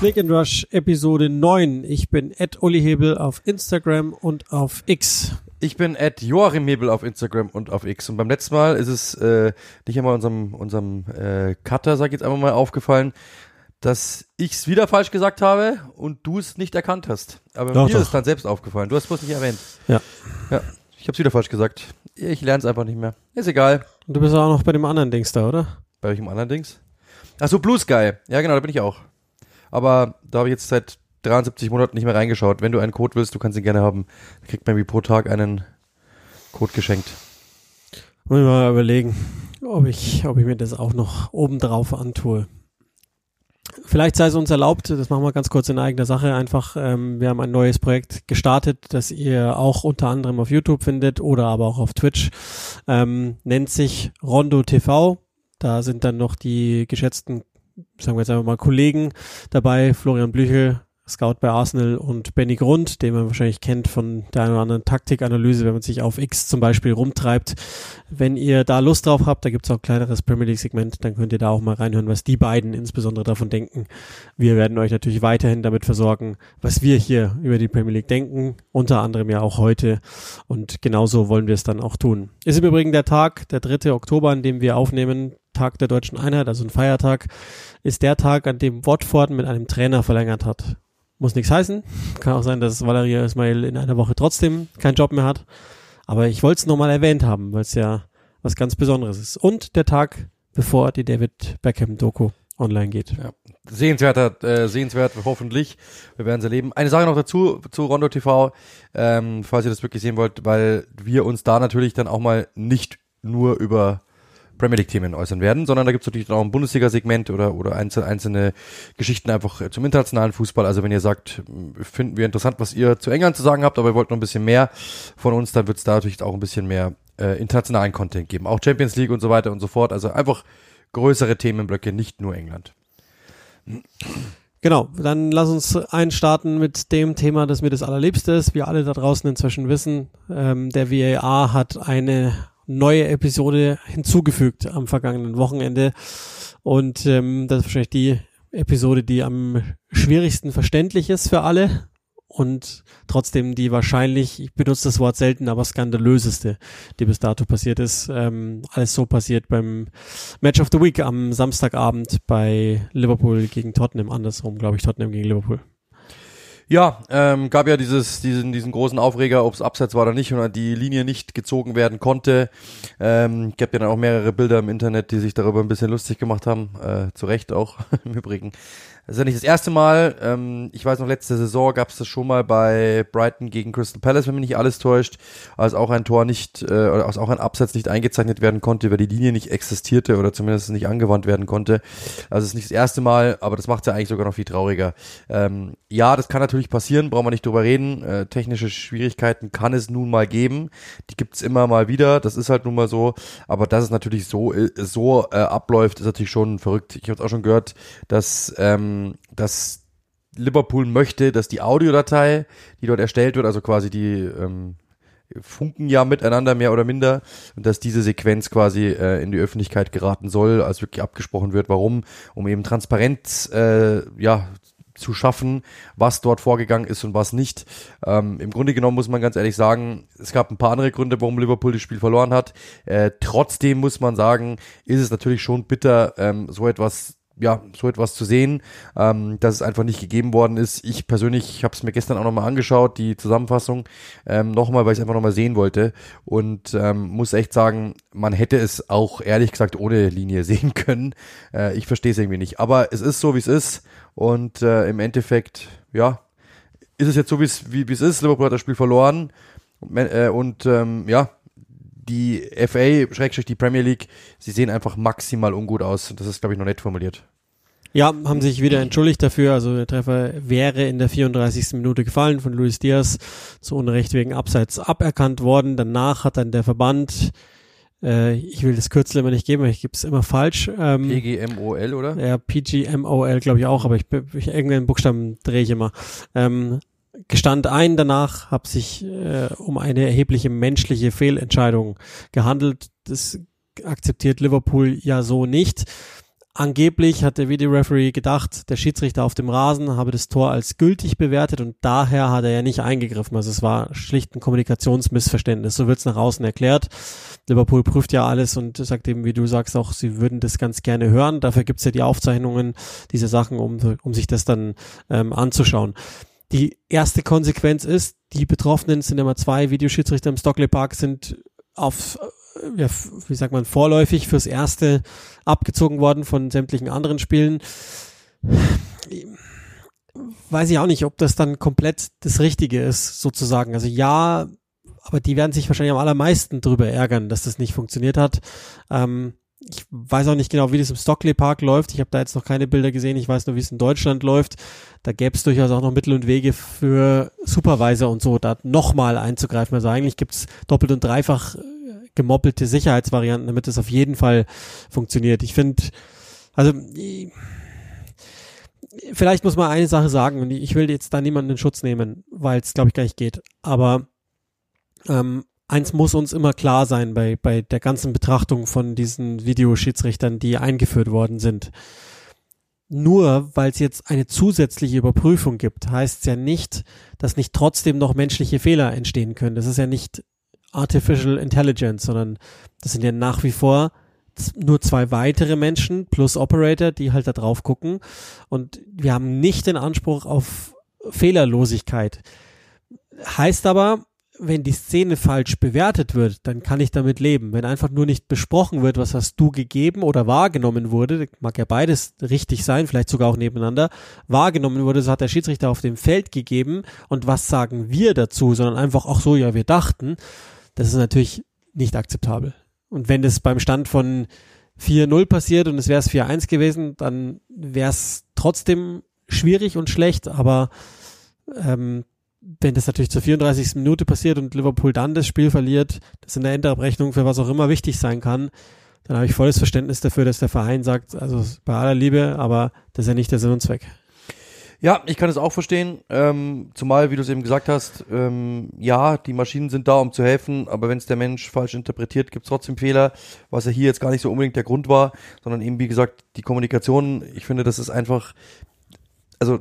Sneak and Rush Episode 9. Ich bin Ed Uli Hebel auf Instagram und auf X. Ich bin Ed Joachim Hebel auf Instagram und auf X. Und beim letzten Mal ist es äh, nicht einmal unserem, unserem äh, Cutter, sag ich jetzt einfach mal, aufgefallen, dass ich es wieder falsch gesagt habe und du es nicht erkannt hast. Aber doch, mir doch. ist es dann selbst aufgefallen. Du hast es bloß nicht erwähnt. Ja. Ja, ich habe es wieder falsch gesagt. Ich lerne es einfach nicht mehr. Ist egal. Und du bist auch noch bei dem anderen Dings da, oder? Bei welchem anderen Dings? Ach so, Blue Sky. Ja, genau, da bin ich auch. Aber da habe ich jetzt seit 73 Monaten nicht mehr reingeschaut. Wenn du einen Code willst, du kannst ihn gerne haben. Dann kriegt man wie pro Tag einen Code geschenkt. Muss ich mal überlegen, ob ich, ob ich mir das auch noch obendrauf antue. Vielleicht sei es uns erlaubt, das machen wir ganz kurz in eigener Sache einfach. Ähm, wir haben ein neues Projekt gestartet, das ihr auch unter anderem auf YouTube findet oder aber auch auf Twitch. Ähm, nennt sich Rondo TV. Da sind dann noch die geschätzten sagen wir jetzt einfach mal Kollegen dabei, Florian Blüchel, Scout bei Arsenal und Benny Grund, den man wahrscheinlich kennt von der einen oder anderen Taktikanalyse, wenn man sich auf X zum Beispiel rumtreibt. Wenn ihr da Lust drauf habt, da gibt's auch ein kleineres Premier League-Segment, dann könnt ihr da auch mal reinhören, was die beiden insbesondere davon denken. Wir werden euch natürlich weiterhin damit versorgen, was wir hier über die Premier League denken, unter anderem ja auch heute. Und genauso wollen wir es dann auch tun. Ist im Übrigen der Tag, der 3. Oktober, an dem wir aufnehmen, Tag der deutschen Einheit, also ein Feiertag, ist der Tag, an dem Watford mit einem Trainer verlängert hat. Muss nichts heißen. Kann auch sein, dass Valeria Ismail in einer Woche trotzdem keinen Job mehr hat. Aber ich wollte es nochmal erwähnt haben, weil es ja was ganz Besonderes ist. Und der Tag, bevor die David Beckham-Doku online geht. Ja. Sehenswerter, äh, sehenswert, hoffentlich. Wir werden es erleben. Eine Sache noch dazu, zu Rondo TV, ähm, falls ihr das wirklich sehen wollt, weil wir uns da natürlich dann auch mal nicht nur über Premier League-Themen äußern werden, sondern da gibt es natürlich auch ein Bundesliga-Segment oder, oder einzelne, einzelne Geschichten einfach zum internationalen Fußball. Also wenn ihr sagt, finden wir interessant, was ihr zu England zu sagen habt, aber ihr wollt noch ein bisschen mehr von uns, dann wird es da natürlich auch ein bisschen mehr äh, internationalen Content geben. Auch Champions League und so weiter und so fort. Also einfach größere Themenblöcke, nicht nur England. Genau, dann lass uns einstarten mit dem Thema, das mir das allerliebste ist. Wir alle da draußen inzwischen wissen, ähm, der VAR hat eine neue Episode hinzugefügt am vergangenen Wochenende. Und ähm, das ist wahrscheinlich die Episode, die am schwierigsten verständlich ist für alle und trotzdem die wahrscheinlich, ich benutze das Wort selten, aber skandalöseste, die bis dato passiert ist. Ähm, alles so passiert beim Match of the Week am Samstagabend bei Liverpool gegen Tottenham, andersrum, glaube ich, Tottenham gegen Liverpool. Ja, ähm, gab ja dieses, diesen, diesen großen Aufreger, ob es abseits war oder nicht und die Linie nicht gezogen werden konnte. Ähm, gab ja dann auch mehrere Bilder im Internet, die sich darüber ein bisschen lustig gemacht haben. Äh, zu Recht auch im Übrigen. Das ist ja nicht das erste Mal. Ähm, ich weiß noch, letzte Saison gab es das schon mal bei Brighton gegen Crystal Palace, wenn mich nicht alles täuscht, als auch ein Tor nicht, äh, oder als auch ein Absatz nicht eingezeichnet werden konnte, weil die Linie nicht existierte oder zumindest nicht angewandt werden konnte. Also es ist nicht das erste Mal, aber das macht es ja eigentlich sogar noch viel trauriger. Ähm, ja, das kann natürlich passieren, brauchen wir nicht drüber reden. Äh, technische Schwierigkeiten kann es nun mal geben. Die gibt's immer mal wieder. Das ist halt nun mal so. Aber dass es natürlich so, äh, so äh, abläuft, ist natürlich schon verrückt. Ich habe auch schon gehört, dass ähm, dass Liverpool möchte, dass die Audiodatei, die dort erstellt wird, also quasi die ähm, funken ja miteinander mehr oder minder und dass diese Sequenz quasi äh, in die Öffentlichkeit geraten soll, als wirklich abgesprochen wird, warum, um eben Transparenz äh, ja zu schaffen, was dort vorgegangen ist und was nicht. Ähm, Im Grunde genommen muss man ganz ehrlich sagen, es gab ein paar andere Gründe, warum Liverpool das Spiel verloren hat. Äh, trotzdem muss man sagen, ist es natürlich schon bitter, ähm, so etwas ja, so etwas zu sehen, ähm, dass es einfach nicht gegeben worden ist. Ich persönlich habe es mir gestern auch nochmal angeschaut, die Zusammenfassung, ähm, nochmal, weil ich es einfach nochmal sehen wollte und ähm, muss echt sagen, man hätte es auch ehrlich gesagt ohne Linie sehen können. Äh, ich verstehe es irgendwie nicht, aber es ist so, wie es ist und äh, im Endeffekt, ja, ist es jetzt so, wie es wie es ist. Liverpool hat das Spiel verloren und, äh, und ähm, ja, die FA, Schrägstrich die Premier League, sie sehen einfach maximal ungut aus. Das ist, glaube ich, noch nett formuliert. Ja, haben sich wieder entschuldigt dafür. Also der Treffer wäre in der 34. Minute gefallen von Luis Diaz, zu Unrecht wegen Abseits aberkannt worden. Danach hat dann der Verband Äh, ich will das Kürzel immer nicht geben, ich gebe es immer falsch. Ähm, PGMOL, oder? Ja, PGMOL glaube ich auch, aber ich, ich irgendeinen Buchstaben drehe ich immer. Ähm, gestand ein danach, habe sich äh, um eine erhebliche menschliche Fehlentscheidung gehandelt. Das akzeptiert Liverpool ja so nicht. Angeblich hat der Videoreferee gedacht, der Schiedsrichter auf dem Rasen habe das Tor als gültig bewertet und daher hat er ja nicht eingegriffen. Also es war schlicht ein Kommunikationsmissverständnis. So wird es nach außen erklärt. Liverpool prüft ja alles und sagt eben, wie du sagst, auch sie würden das ganz gerne hören. Dafür gibt's ja die Aufzeichnungen, diese Sachen, um, um sich das dann ähm, anzuschauen. Die erste Konsequenz ist, die Betroffenen sind immer zwei Videoschiedsrichter im Stockley Park sind auf ja, wie sagt man, vorläufig fürs erste abgezogen worden von sämtlichen anderen Spielen. Weiß ich auch nicht, ob das dann komplett das Richtige ist, sozusagen. Also ja, aber die werden sich wahrscheinlich am allermeisten drüber ärgern, dass das nicht funktioniert hat. Ähm, ich weiß auch nicht genau, wie das im Stockley Park läuft. Ich habe da jetzt noch keine Bilder gesehen. Ich weiß nur, wie es in Deutschland läuft. Da gäbe es durchaus auch noch Mittel und Wege für Supervisor und so, da nochmal einzugreifen. Also eigentlich gibt's doppelt und dreifach gemoppelte Sicherheitsvarianten, damit es auf jeden Fall funktioniert. Ich finde, also vielleicht muss man eine Sache sagen und ich will jetzt da niemanden in Schutz nehmen, weil es glaube ich gar nicht geht. Aber ähm, eins muss uns immer klar sein bei bei der ganzen Betrachtung von diesen Videoschiedsrichtern, die eingeführt worden sind. Nur weil es jetzt eine zusätzliche Überprüfung gibt, heißt es ja nicht, dass nicht trotzdem noch menschliche Fehler entstehen können. Das ist ja nicht Artificial Intelligence, sondern das sind ja nach wie vor nur zwei weitere Menschen plus Operator, die halt da drauf gucken. Und wir haben nicht den Anspruch auf Fehlerlosigkeit. Heißt aber, wenn die Szene falsch bewertet wird, dann kann ich damit leben. Wenn einfach nur nicht besprochen wird, was hast du gegeben oder wahrgenommen wurde, mag ja beides richtig sein, vielleicht sogar auch nebeneinander, wahrgenommen wurde, so hat der Schiedsrichter auf dem Feld gegeben und was sagen wir dazu, sondern einfach auch so, ja, wir dachten, das ist natürlich nicht akzeptabel. Und wenn das beim Stand von 4-0 passiert und es wäre es 4-1 gewesen, dann wäre es trotzdem schwierig und schlecht, aber ähm, wenn das natürlich zur 34. Minute passiert und Liverpool dann das Spiel verliert, das in der Endabrechnung für was auch immer wichtig sein kann, dann habe ich volles Verständnis dafür, dass der Verein sagt, also bei aller Liebe, aber das ist ja nicht der Sinn und Zweck. Ja, ich kann es auch verstehen. Ähm, zumal, wie du es eben gesagt hast, ähm, ja, die Maschinen sind da, um zu helfen, aber wenn es der Mensch falsch interpretiert, gibt es trotzdem Fehler, was ja hier jetzt gar nicht so unbedingt der Grund war, sondern eben, wie gesagt, die Kommunikation, ich finde, das ist einfach, also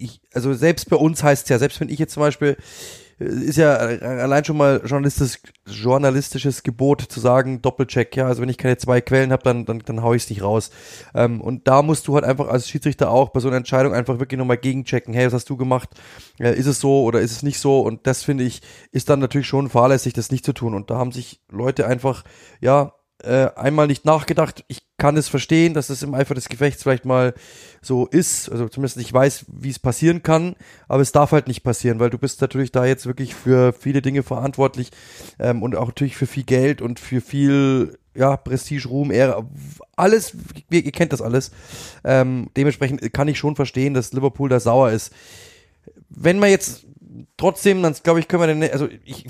ich, also selbst bei uns heißt es ja, selbst wenn ich jetzt zum Beispiel ist ja allein schon mal journalistisch, journalistisches Gebot zu sagen, Doppelcheck, ja, also wenn ich keine zwei Quellen habe, dann, dann, dann hau ich es nicht raus. Ähm, und da musst du halt einfach als Schiedsrichter auch bei so einer Entscheidung einfach wirklich nochmal gegenchecken, hey, was hast du gemacht? Äh, ist es so oder ist es nicht so? Und das finde ich, ist dann natürlich schon fahrlässig, das nicht zu tun. Und da haben sich Leute einfach, ja, äh, einmal nicht nachgedacht. Ich kann es verstehen, dass es im Eifer des Gefechts vielleicht mal so ist. Also zumindest ich weiß, wie es passieren kann, aber es darf halt nicht passieren, weil du bist natürlich da jetzt wirklich für viele Dinge verantwortlich ähm, und auch natürlich für viel Geld und für viel ja, Prestige, Ruhm, Ehre, alles, ihr, ihr kennt das alles. Ähm, dementsprechend kann ich schon verstehen, dass Liverpool da sauer ist. Wenn man jetzt trotzdem, dann glaube ich, können wir denn, also ich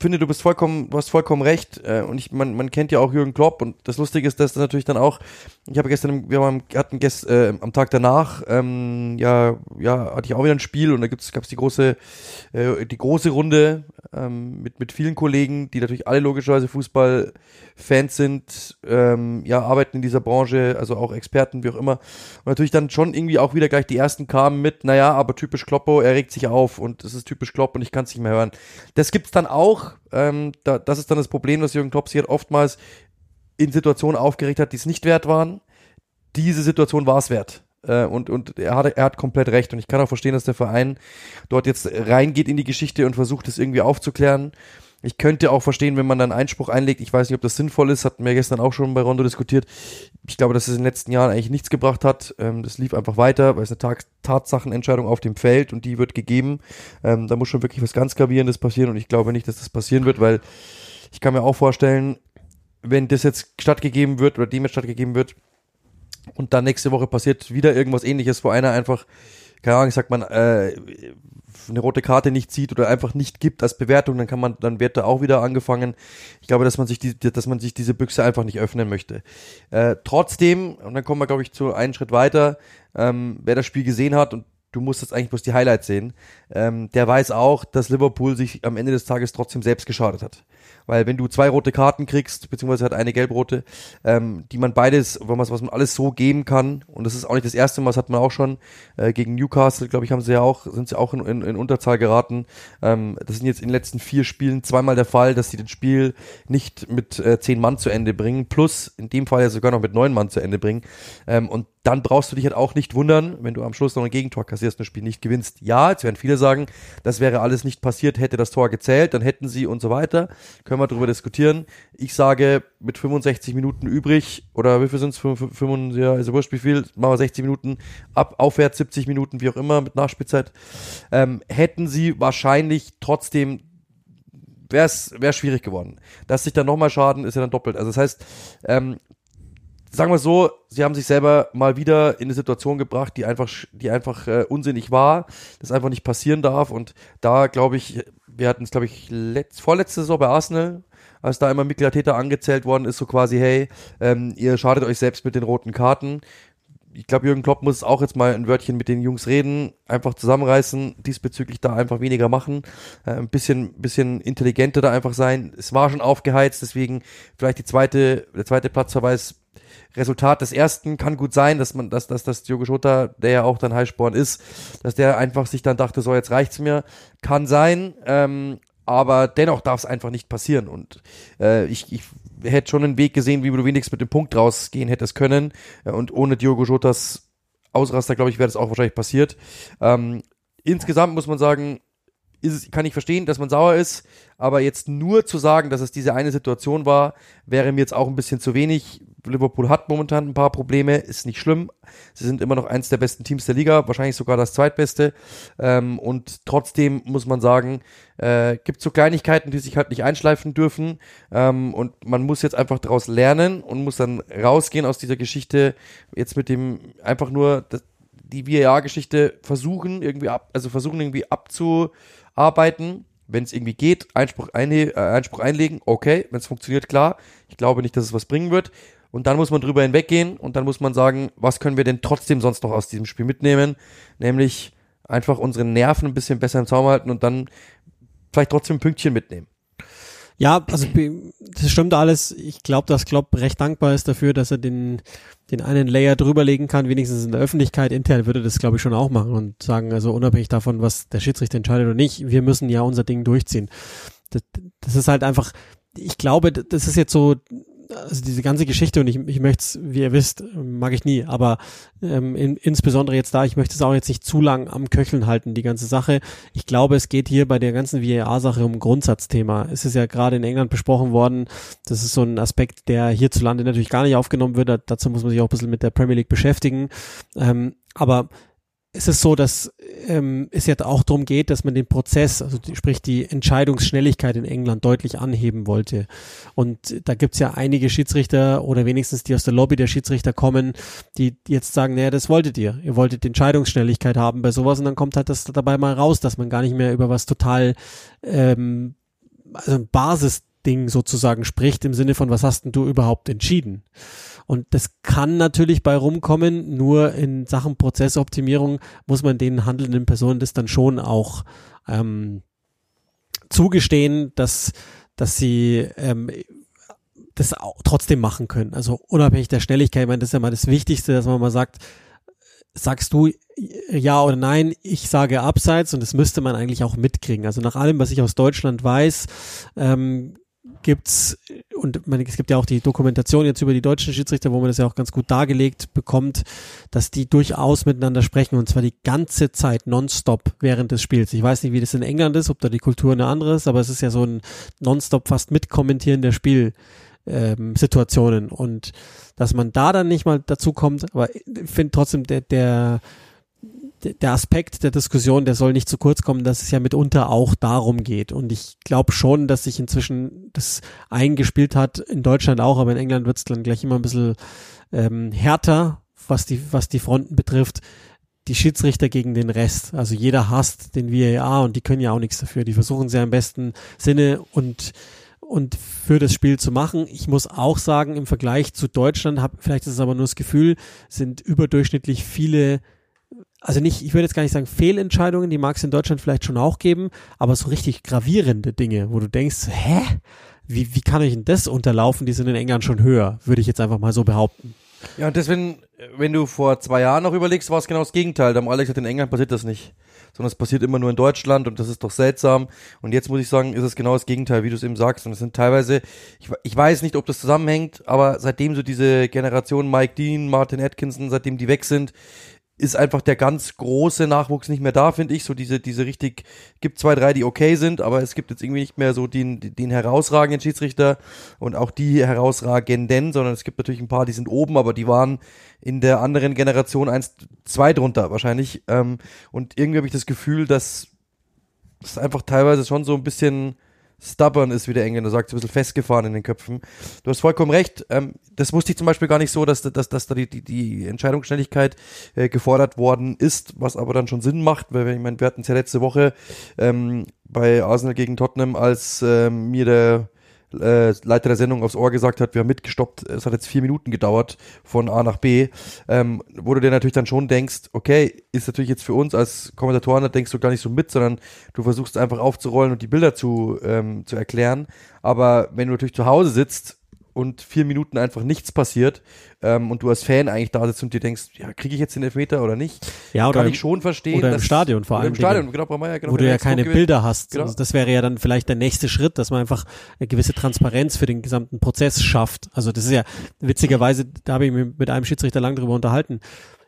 finde, du bist vollkommen, du hast vollkommen recht. Äh, und ich, man, man kennt ja auch Jürgen Klopp und das Lustige ist, dass das natürlich dann auch, ich habe gestern, wir haben, hatten gest, äh, am Tag danach, ähm, ja, ja, hatte ich auch wieder ein Spiel und da gibt's, gab's die große, äh, die große Runde ähm, mit, mit vielen Kollegen, die natürlich alle logischerweise Fußballfans sind, ähm, ja, arbeiten in dieser Branche, also auch Experten, wie auch immer. Und natürlich dann schon irgendwie auch wieder gleich die ersten kamen mit, naja, aber typisch Kloppo, er regt sich auf und es ist typisch Klopp und ich kann es nicht mehr hören. Das gibt's dann auch, ähm, da, das ist dann das Problem, dass Jürgen Klopp sich halt oftmals in Situationen aufgeregt hat, die es nicht wert waren. Diese Situation war es wert. Äh, und, und er hat, er hat komplett recht. Und ich kann auch verstehen, dass der Verein dort jetzt reingeht in die Geschichte und versucht, es irgendwie aufzuklären. Ich könnte auch verstehen, wenn man dann Einspruch einlegt. Ich weiß nicht, ob das sinnvoll ist. Hatten wir gestern auch schon bei Rondo diskutiert. Ich glaube, dass es in den letzten Jahren eigentlich nichts gebracht hat. Ähm, das lief einfach weiter, weil es eine Tat Tatsachenentscheidung auf dem Feld und die wird gegeben. Ähm, da muss schon wirklich was ganz Gravierendes passieren und ich glaube nicht, dass das passieren wird, weil ich kann mir auch vorstellen, wenn das jetzt stattgegeben wird oder dem jetzt stattgegeben wird und dann nächste Woche passiert wieder irgendwas ähnliches, wo einer einfach keine Ahnung, sagt man, äh, eine rote Karte nicht zieht oder einfach nicht gibt als Bewertung, dann kann man, dann wird da auch wieder angefangen. Ich glaube, dass man sich die, dass man sich diese Büchse einfach nicht öffnen möchte. Äh, trotzdem, und dann kommen wir, glaube ich, zu einen Schritt weiter, ähm, wer das Spiel gesehen hat und du musst jetzt eigentlich bloß die Highlights sehen, ähm, der weiß auch, dass Liverpool sich am Ende des Tages trotzdem selbst geschadet hat. Weil wenn du zwei rote Karten kriegst, beziehungsweise hat eine gelb-rote, ähm, die man beides, wenn man was man alles so geben kann, und das ist auch nicht das erste Mal, das hat man auch schon äh, gegen Newcastle, glaube ich, haben sie ja auch, sind sie auch in, in, in Unterzahl geraten. Ähm, das sind jetzt in den letzten vier Spielen zweimal der Fall, dass sie das Spiel nicht mit äh, zehn Mann zu Ende bringen, plus in dem Fall ja sogar noch mit neun Mann zu Ende bringen. Ähm, und dann brauchst du dich halt auch nicht wundern, wenn du am Schluss noch ein Gegentor kassierst und das Spiel nicht gewinnst. Ja, jetzt werden viele sagen, das wäre alles nicht passiert, hätte das Tor gezählt, dann hätten sie und so weiter. Können wir darüber diskutieren. Ich sage, mit 65 Minuten übrig, oder wie viel sind es? Ja, also wurscht wie viel, machen wir 60 Minuten, ab, aufwärts 70 Minuten, wie auch immer, mit Nachspielzeit, ähm, hätten sie wahrscheinlich trotzdem wäre es wär schwierig geworden. Dass sich dann nochmal schaden, ist ja dann doppelt. Also das heißt, ähm, sagen wir so, sie haben sich selber mal wieder in eine Situation gebracht, die einfach, die einfach äh, unsinnig war, das einfach nicht passieren darf. Und da glaube ich, wir hatten es, glaube ich, letzt, vorletzte Saison bei Arsenal, als da immer Mikkel angezählt worden ist, so quasi, hey, ähm, ihr schadet euch selbst mit den roten Karten. Ich glaube, Jürgen Klopp muss auch jetzt mal ein Wörtchen mit den Jungs reden, einfach zusammenreißen, diesbezüglich da einfach weniger machen, äh, ein bisschen, bisschen intelligenter da einfach sein. Es war schon aufgeheizt, deswegen vielleicht die zweite, der zweite Platzverweis Resultat des ersten kann gut sein, dass man, dass, dass, dass Diogo Jota, der ja auch dann Highsporn ist, dass der einfach sich dann dachte, so jetzt reicht's mir. Kann sein, ähm, aber dennoch darf es einfach nicht passieren. Und äh, ich, ich hätte schon einen Weg gesehen, wie du wenigstens mit dem Punkt rausgehen hättest können. Äh, und ohne Diogo Jotas Ausraster, glaube ich, wäre das auch wahrscheinlich passiert. Ähm, insgesamt muss man sagen, ist, kann ich verstehen, dass man sauer ist, aber jetzt nur zu sagen, dass es diese eine Situation war, wäre mir jetzt auch ein bisschen zu wenig. Liverpool hat momentan ein paar Probleme, ist nicht schlimm. Sie sind immer noch eins der besten Teams der Liga, wahrscheinlich sogar das zweitbeste. Ähm, und trotzdem muss man sagen, äh, gibt so Kleinigkeiten, die sich halt nicht einschleifen dürfen. Ähm, und man muss jetzt einfach daraus lernen und muss dann rausgehen aus dieser Geschichte. Jetzt mit dem einfach nur das, die VAR-Geschichte versuchen irgendwie ab, also versuchen irgendwie abzu arbeiten. Wenn es irgendwie geht, Einspruch, einhe äh, Einspruch einlegen, okay, wenn es funktioniert, klar. Ich glaube nicht, dass es was bringen wird. Und dann muss man drüber hinweggehen und dann muss man sagen, was können wir denn trotzdem sonst noch aus diesem Spiel mitnehmen? Nämlich einfach unsere Nerven ein bisschen besser im Zaum halten und dann vielleicht trotzdem ein Pünktchen mitnehmen. Ja, also das stimmt alles. Ich glaube, dass Klopp recht dankbar ist dafür, dass er den, den einen Layer drüberlegen kann, wenigstens in der Öffentlichkeit. Intern würde das, glaube ich, schon auch machen und sagen, also unabhängig davon, was der Schiedsrichter entscheidet oder nicht, wir müssen ja unser Ding durchziehen. Das, das ist halt einfach, ich glaube, das ist jetzt so also diese ganze Geschichte und ich, ich möchte es, wie ihr wisst, mag ich nie, aber ähm, in, insbesondere jetzt da, ich möchte es auch jetzt nicht zu lang am Köcheln halten, die ganze Sache. Ich glaube, es geht hier bei der ganzen VAR-Sache um ein Grundsatzthema. Es ist ja gerade in England besprochen worden, das ist so ein Aspekt, der hierzulande natürlich gar nicht aufgenommen wird, dazu muss man sich auch ein bisschen mit der Premier League beschäftigen, ähm, aber ist es so, dass ähm, es jetzt auch darum geht, dass man den Prozess, also die, sprich die Entscheidungsschnelligkeit in England deutlich anheben wollte. Und da gibt's ja einige Schiedsrichter oder wenigstens die aus der Lobby der Schiedsrichter kommen, die jetzt sagen, naja, das wolltet ihr. Ihr wolltet Entscheidungsschnelligkeit haben bei sowas und dann kommt halt das dabei mal raus, dass man gar nicht mehr über was total ähm, also ein Basisding sozusagen spricht, im Sinne von, was hast denn du überhaupt entschieden? Und das kann natürlich bei rumkommen, nur in Sachen Prozessoptimierung muss man den handelnden Personen das dann schon auch ähm, zugestehen, dass, dass sie ähm, das auch trotzdem machen können. Also unabhängig der Schnelligkeit, ich meine, das ist ja mal das Wichtigste, dass man mal sagt, sagst du ja oder nein, ich sage abseits und das müsste man eigentlich auch mitkriegen. Also nach allem, was ich aus Deutschland weiß, ähm, gibt's und man, es gibt ja auch die Dokumentation jetzt über die deutschen Schiedsrichter, wo man das ja auch ganz gut dargelegt bekommt, dass die durchaus miteinander sprechen und zwar die ganze Zeit nonstop während des Spiels. Ich weiß nicht, wie das in England ist, ob da die Kultur eine andere ist, aber es ist ja so ein nonstop fast mitkommentieren der Spielsituationen ähm, und dass man da dann nicht mal dazu kommt, aber ich finde trotzdem der der der Aspekt der Diskussion, der soll nicht zu kurz kommen, dass es ja mitunter auch darum geht. Und ich glaube schon, dass sich inzwischen das eingespielt hat, in Deutschland auch, aber in England wird es dann gleich immer ein bisschen ähm, härter, was die, was die Fronten betrifft, die Schiedsrichter gegen den Rest. Also jeder hasst den VAR und die können ja auch nichts dafür. Die versuchen sie im besten Sinne und und für das Spiel zu machen. Ich muss auch sagen, im Vergleich zu Deutschland, hab, vielleicht ist es aber nur das Gefühl, sind überdurchschnittlich viele, also nicht, ich würde jetzt gar nicht sagen Fehlentscheidungen, die mag es in Deutschland vielleicht schon auch geben, aber so richtig gravierende Dinge, wo du denkst, hä? Wie, wie kann ich denn das unterlaufen? Die sind in England schon höher, würde ich jetzt einfach mal so behaupten. Ja, und deswegen, wenn du vor zwei Jahren noch überlegst, war es genau das Gegenteil. Da haben alle gesagt, in England passiert das nicht. Sondern es passiert immer nur in Deutschland und das ist doch seltsam. Und jetzt muss ich sagen, ist es genau das Gegenteil, wie du es eben sagst. Und es sind teilweise, ich, ich weiß nicht, ob das zusammenhängt, aber seitdem so diese Generation Mike Dean, Martin Atkinson, seitdem die weg sind, ist einfach der ganz große Nachwuchs nicht mehr da, finde ich. So diese, diese richtig, gibt zwei, drei, die okay sind, aber es gibt jetzt irgendwie nicht mehr so den, den herausragenden Schiedsrichter und auch die herausragenden, sondern es gibt natürlich ein paar, die sind oben, aber die waren in der anderen Generation eins, zwei drunter wahrscheinlich. Ähm, und irgendwie habe ich das Gefühl, dass es einfach teilweise schon so ein bisschen stubborn ist, wie der Engländer sagt, so ein bisschen festgefahren in den Köpfen. Du hast vollkommen recht. Ähm, das wusste ich zum Beispiel gar nicht so, dass, dass, dass da die, die, die Entscheidungsschnelligkeit äh, gefordert worden ist, was aber dann schon Sinn macht, weil ich meine, wir hatten es ja letzte Woche ähm, bei Arsenal gegen Tottenham, als ähm, mir der äh, Leiter der Sendung aufs Ohr gesagt hat, wir haben mitgestoppt, es hat jetzt vier Minuten gedauert von A nach B, ähm, wo du dir natürlich dann schon denkst, okay, ist natürlich jetzt für uns als Kommentatoren, da denkst du gar nicht so mit, sondern du versuchst einfach aufzurollen und die Bilder zu, ähm, zu erklären. Aber wenn du natürlich zu Hause sitzt und vier Minuten einfach nichts passiert ähm, und du als Fan eigentlich da sitzt und dir denkst, ja, kriege ich jetzt den Elfmeter oder nicht? Ja, oder Kann im, ich schon verstehen. oder im Stadion vor allem. Im Stadion, genau, wir ja, genau, wo du ja keine Druck Bilder hast. Genau. Also das wäre ja dann vielleicht der nächste Schritt, dass man einfach eine gewisse Transparenz für den gesamten Prozess schafft. Also das ist ja witzigerweise, da habe ich mich mit einem Schiedsrichter lang drüber unterhalten.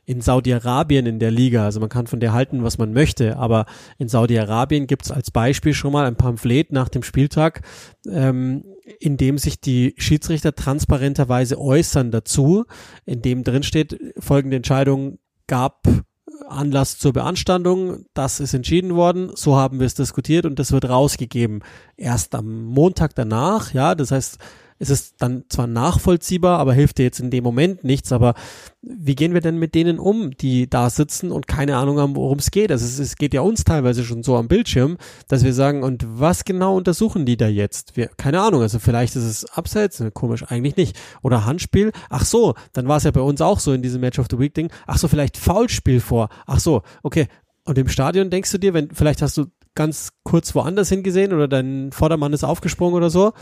In Saudi-Arabien in der Liga, also man kann von der halten, was man möchte, aber in Saudi-Arabien gibt es als Beispiel schon mal ein Pamphlet nach dem Spieltag, ähm, in dem sich die Schiedsrichter transparenterweise äußern dazu, in dem drin steht, folgende Entscheidung gab Anlass zur Beanstandung, das ist entschieden worden, so haben wir es diskutiert und das wird rausgegeben. Erst am Montag danach, ja, das heißt, es ist dann zwar nachvollziehbar, aber hilft dir jetzt in dem Moment nichts. Aber wie gehen wir denn mit denen um, die da sitzen und keine Ahnung haben, worum es geht? Also es, es geht ja uns teilweise schon so am Bildschirm, dass wir sagen, und was genau untersuchen die da jetzt? Wir, keine Ahnung, also vielleicht ist es Abseits, ne, komisch, eigentlich nicht. Oder Handspiel, ach so, dann war es ja bei uns auch so in diesem Match of the Week Ding, ach so, vielleicht Foulspiel vor, ach so, okay. Und im Stadion denkst du dir, wenn, vielleicht hast du ganz kurz woanders hingesehen oder dein Vordermann ist aufgesprungen oder so,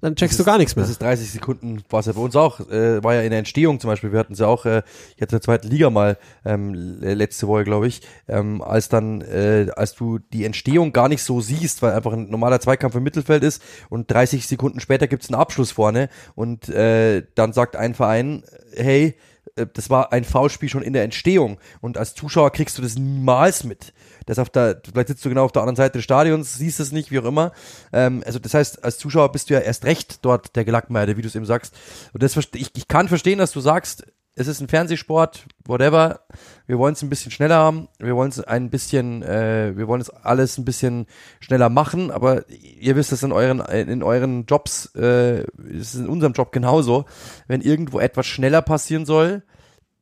dann checkst Das du gar nichts mehr. Das ist 30 Sekunden, war es ja bei uns auch, äh, war ja in der Entstehung zum Beispiel, wir hatten es ja auch, äh, ich hatte in der zweiten Liga mal, ähm, le- letzte Woche glaube ich, ähm, als dann, äh, als du die Entstehung gar nicht so siehst, weil einfach ein normaler Zweikampf im Mittelfeld ist und 30 Sekunden später gibt's einen Abschluss vorne und äh, dann sagt ein Verein, hey, das war ein Foulspiel schon in der Entstehung und als Zuschauer kriegst du das niemals mit. Das auf der, vielleicht sitzt du genau auf der anderen Seite des Stadions, siehst es nicht, wie auch immer. Ähm, also das heißt, als Zuschauer bist du ja erst recht dort der Gelackmeierte, wie du es eben sagst. Und das ich, ich kann verstehen, dass du sagst, es ist ein Fernsehsport, whatever. Wir wollen es ein bisschen schneller haben. Wir wollen es ein bisschen, äh, wir wollen es alles ein bisschen schneller machen. Aber ihr wisst es in euren, in euren Jobs, äh, es ist in unserem Job genauso. Wenn irgendwo etwas schneller passieren soll,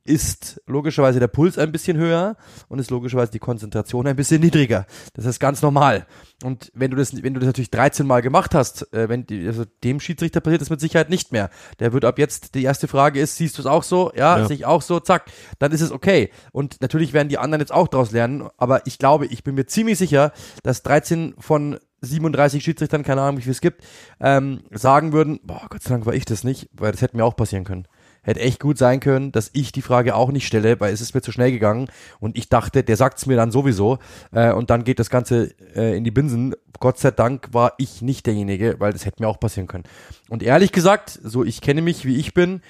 ist logischerweise der Puls ein bisschen höher und ist logischerweise die Konzentration ein bisschen niedriger. Das ist ganz normal. Und wenn du das, wenn du das natürlich 13 Mal gemacht hast, äh, wenn die, also dem Schiedsrichter passiert das mit Sicherheit nicht mehr. Der wird ab jetzt, die erste Frage ist, siehst du es auch so? Ja, Ja. sehe ich auch so, zack. Dann ist es okay. Und natürlich werden die anderen jetzt auch daraus lernen, aber ich glaube, ich bin mir ziemlich sicher, dass 13 von 37 Schiedsrichtern, keine Ahnung, wie viel es gibt, ähm, sagen würden, boah, Gott sei Dank war ich das nicht, weil das hätte mir auch passieren können hätte echt gut sein können, dass ich die Frage auch nicht stelle, weil es ist mir zu schnell gegangen und ich dachte, der sagt es mir dann sowieso äh, und dann geht das Ganze äh, in die Binsen. Gott sei Dank war ich nicht derjenige, weil das hätte mir auch passieren können. Und ehrlich gesagt, so ich kenne mich, wie ich bin,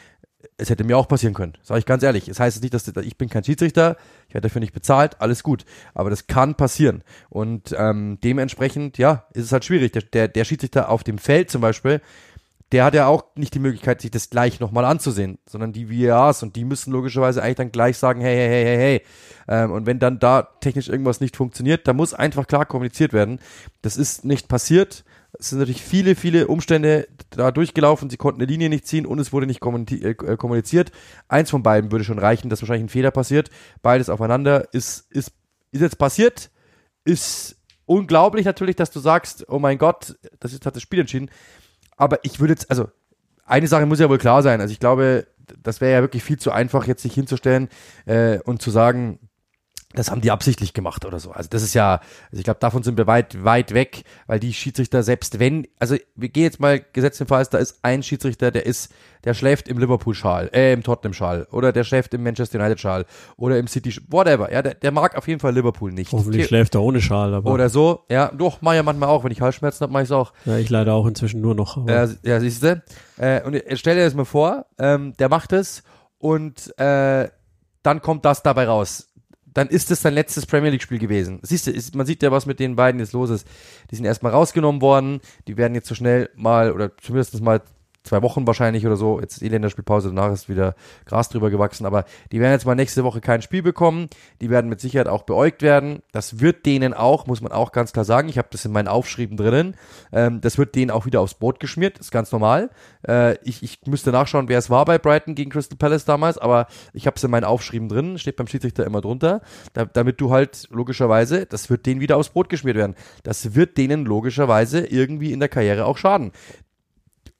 es hätte mir auch passieren können, sage ich ganz ehrlich. Es heißt nicht, dass ich bin kein Schiedsrichter, ich werde dafür nicht bezahlt, alles gut. Aber das kann passieren. Und ähm, dementsprechend, ja, ist es halt schwierig. Der, der, der Schiedsrichter auf dem Feld zum Beispiel, der hat ja auch nicht die Möglichkeit, sich das gleich nochmal anzusehen, sondern die VARs und die müssen logischerweise eigentlich dann gleich sagen, hey, hey, hey, hey, hey. Ähm, und wenn dann da technisch irgendwas nicht funktioniert, da muss einfach klar kommuniziert werden. Das ist nicht passiert. Es sind natürlich viele, viele Umstände da durchgelaufen. Sie konnten eine Linie nicht ziehen und es wurde nicht äh, kommuniziert. Eins von beiden würde schon reichen, dass wahrscheinlich ein Fehler passiert. Beides aufeinander ist, ist, ist jetzt passiert. Ist unglaublich natürlich, dass du sagst, oh mein Gott, das ist, hat das Spiel entschieden. Aber ich würde jetzt, also eine Sache muss ja wohl klar sein. Also ich glaube, das wäre ja wirklich viel zu einfach, jetzt sich hinzustellen äh, und zu sagen, das haben die absichtlich gemacht oder so. Also das ist ja, also ich glaube, davon sind wir weit, weit weg, weil die Schiedsrichter, selbst wenn, also wir gehen jetzt mal gesetzt Fall, da ist ein Schiedsrichter, der ist, der schläft im Liverpool-Schal, äh, im Tottenham-Schal oder der schläft im Manchester United-Schal oder im City, whatever, ja, der, der mag auf jeden Fall Liverpool nicht. Hoffentlich okay. schläft er ohne Schal, aber. Oder so, ja, doch, mach ja manchmal auch, wenn ich Halsschmerzen habe, mach ich auch. Ja, ich leider auch inzwischen nur noch. Ja, ja siehst du, äh, und stell dir das mal vor, ähm, der macht es und, äh, dann kommt das dabei raus dann ist es sein letztes Premier League-Spiel gewesen. Siehst du, ist, man sieht ja, was mit den beiden jetzt los ist. Die sind erstmal rausgenommen worden, die werden jetzt so schnell mal, oder zumindest mal zwei Wochen wahrscheinlich oder so. Jetzt ist eh Länderspielpause, danach ist wieder Gras drüber gewachsen. Aber die werden jetzt mal nächste Woche kein Spiel bekommen. Die werden mit Sicherheit auch beäugt werden. Das wird denen auch, muss man auch ganz klar sagen. Ich habe das in meinen Aufschrieben drinnen. Ähm, das wird denen auch wieder aufs Boot geschmiert. ist ganz normal. Äh, ich, ich müsste nachschauen, wer es war bei Brighton gegen Crystal Palace damals. Aber ich habe es in meinen Aufschrieben drin. Steht beim Schiedsrichter immer drunter. Da, damit du halt logischerweise, das wird denen wieder aufs Brot geschmiert werden. Das wird denen logischerweise irgendwie in der Karriere auch schaden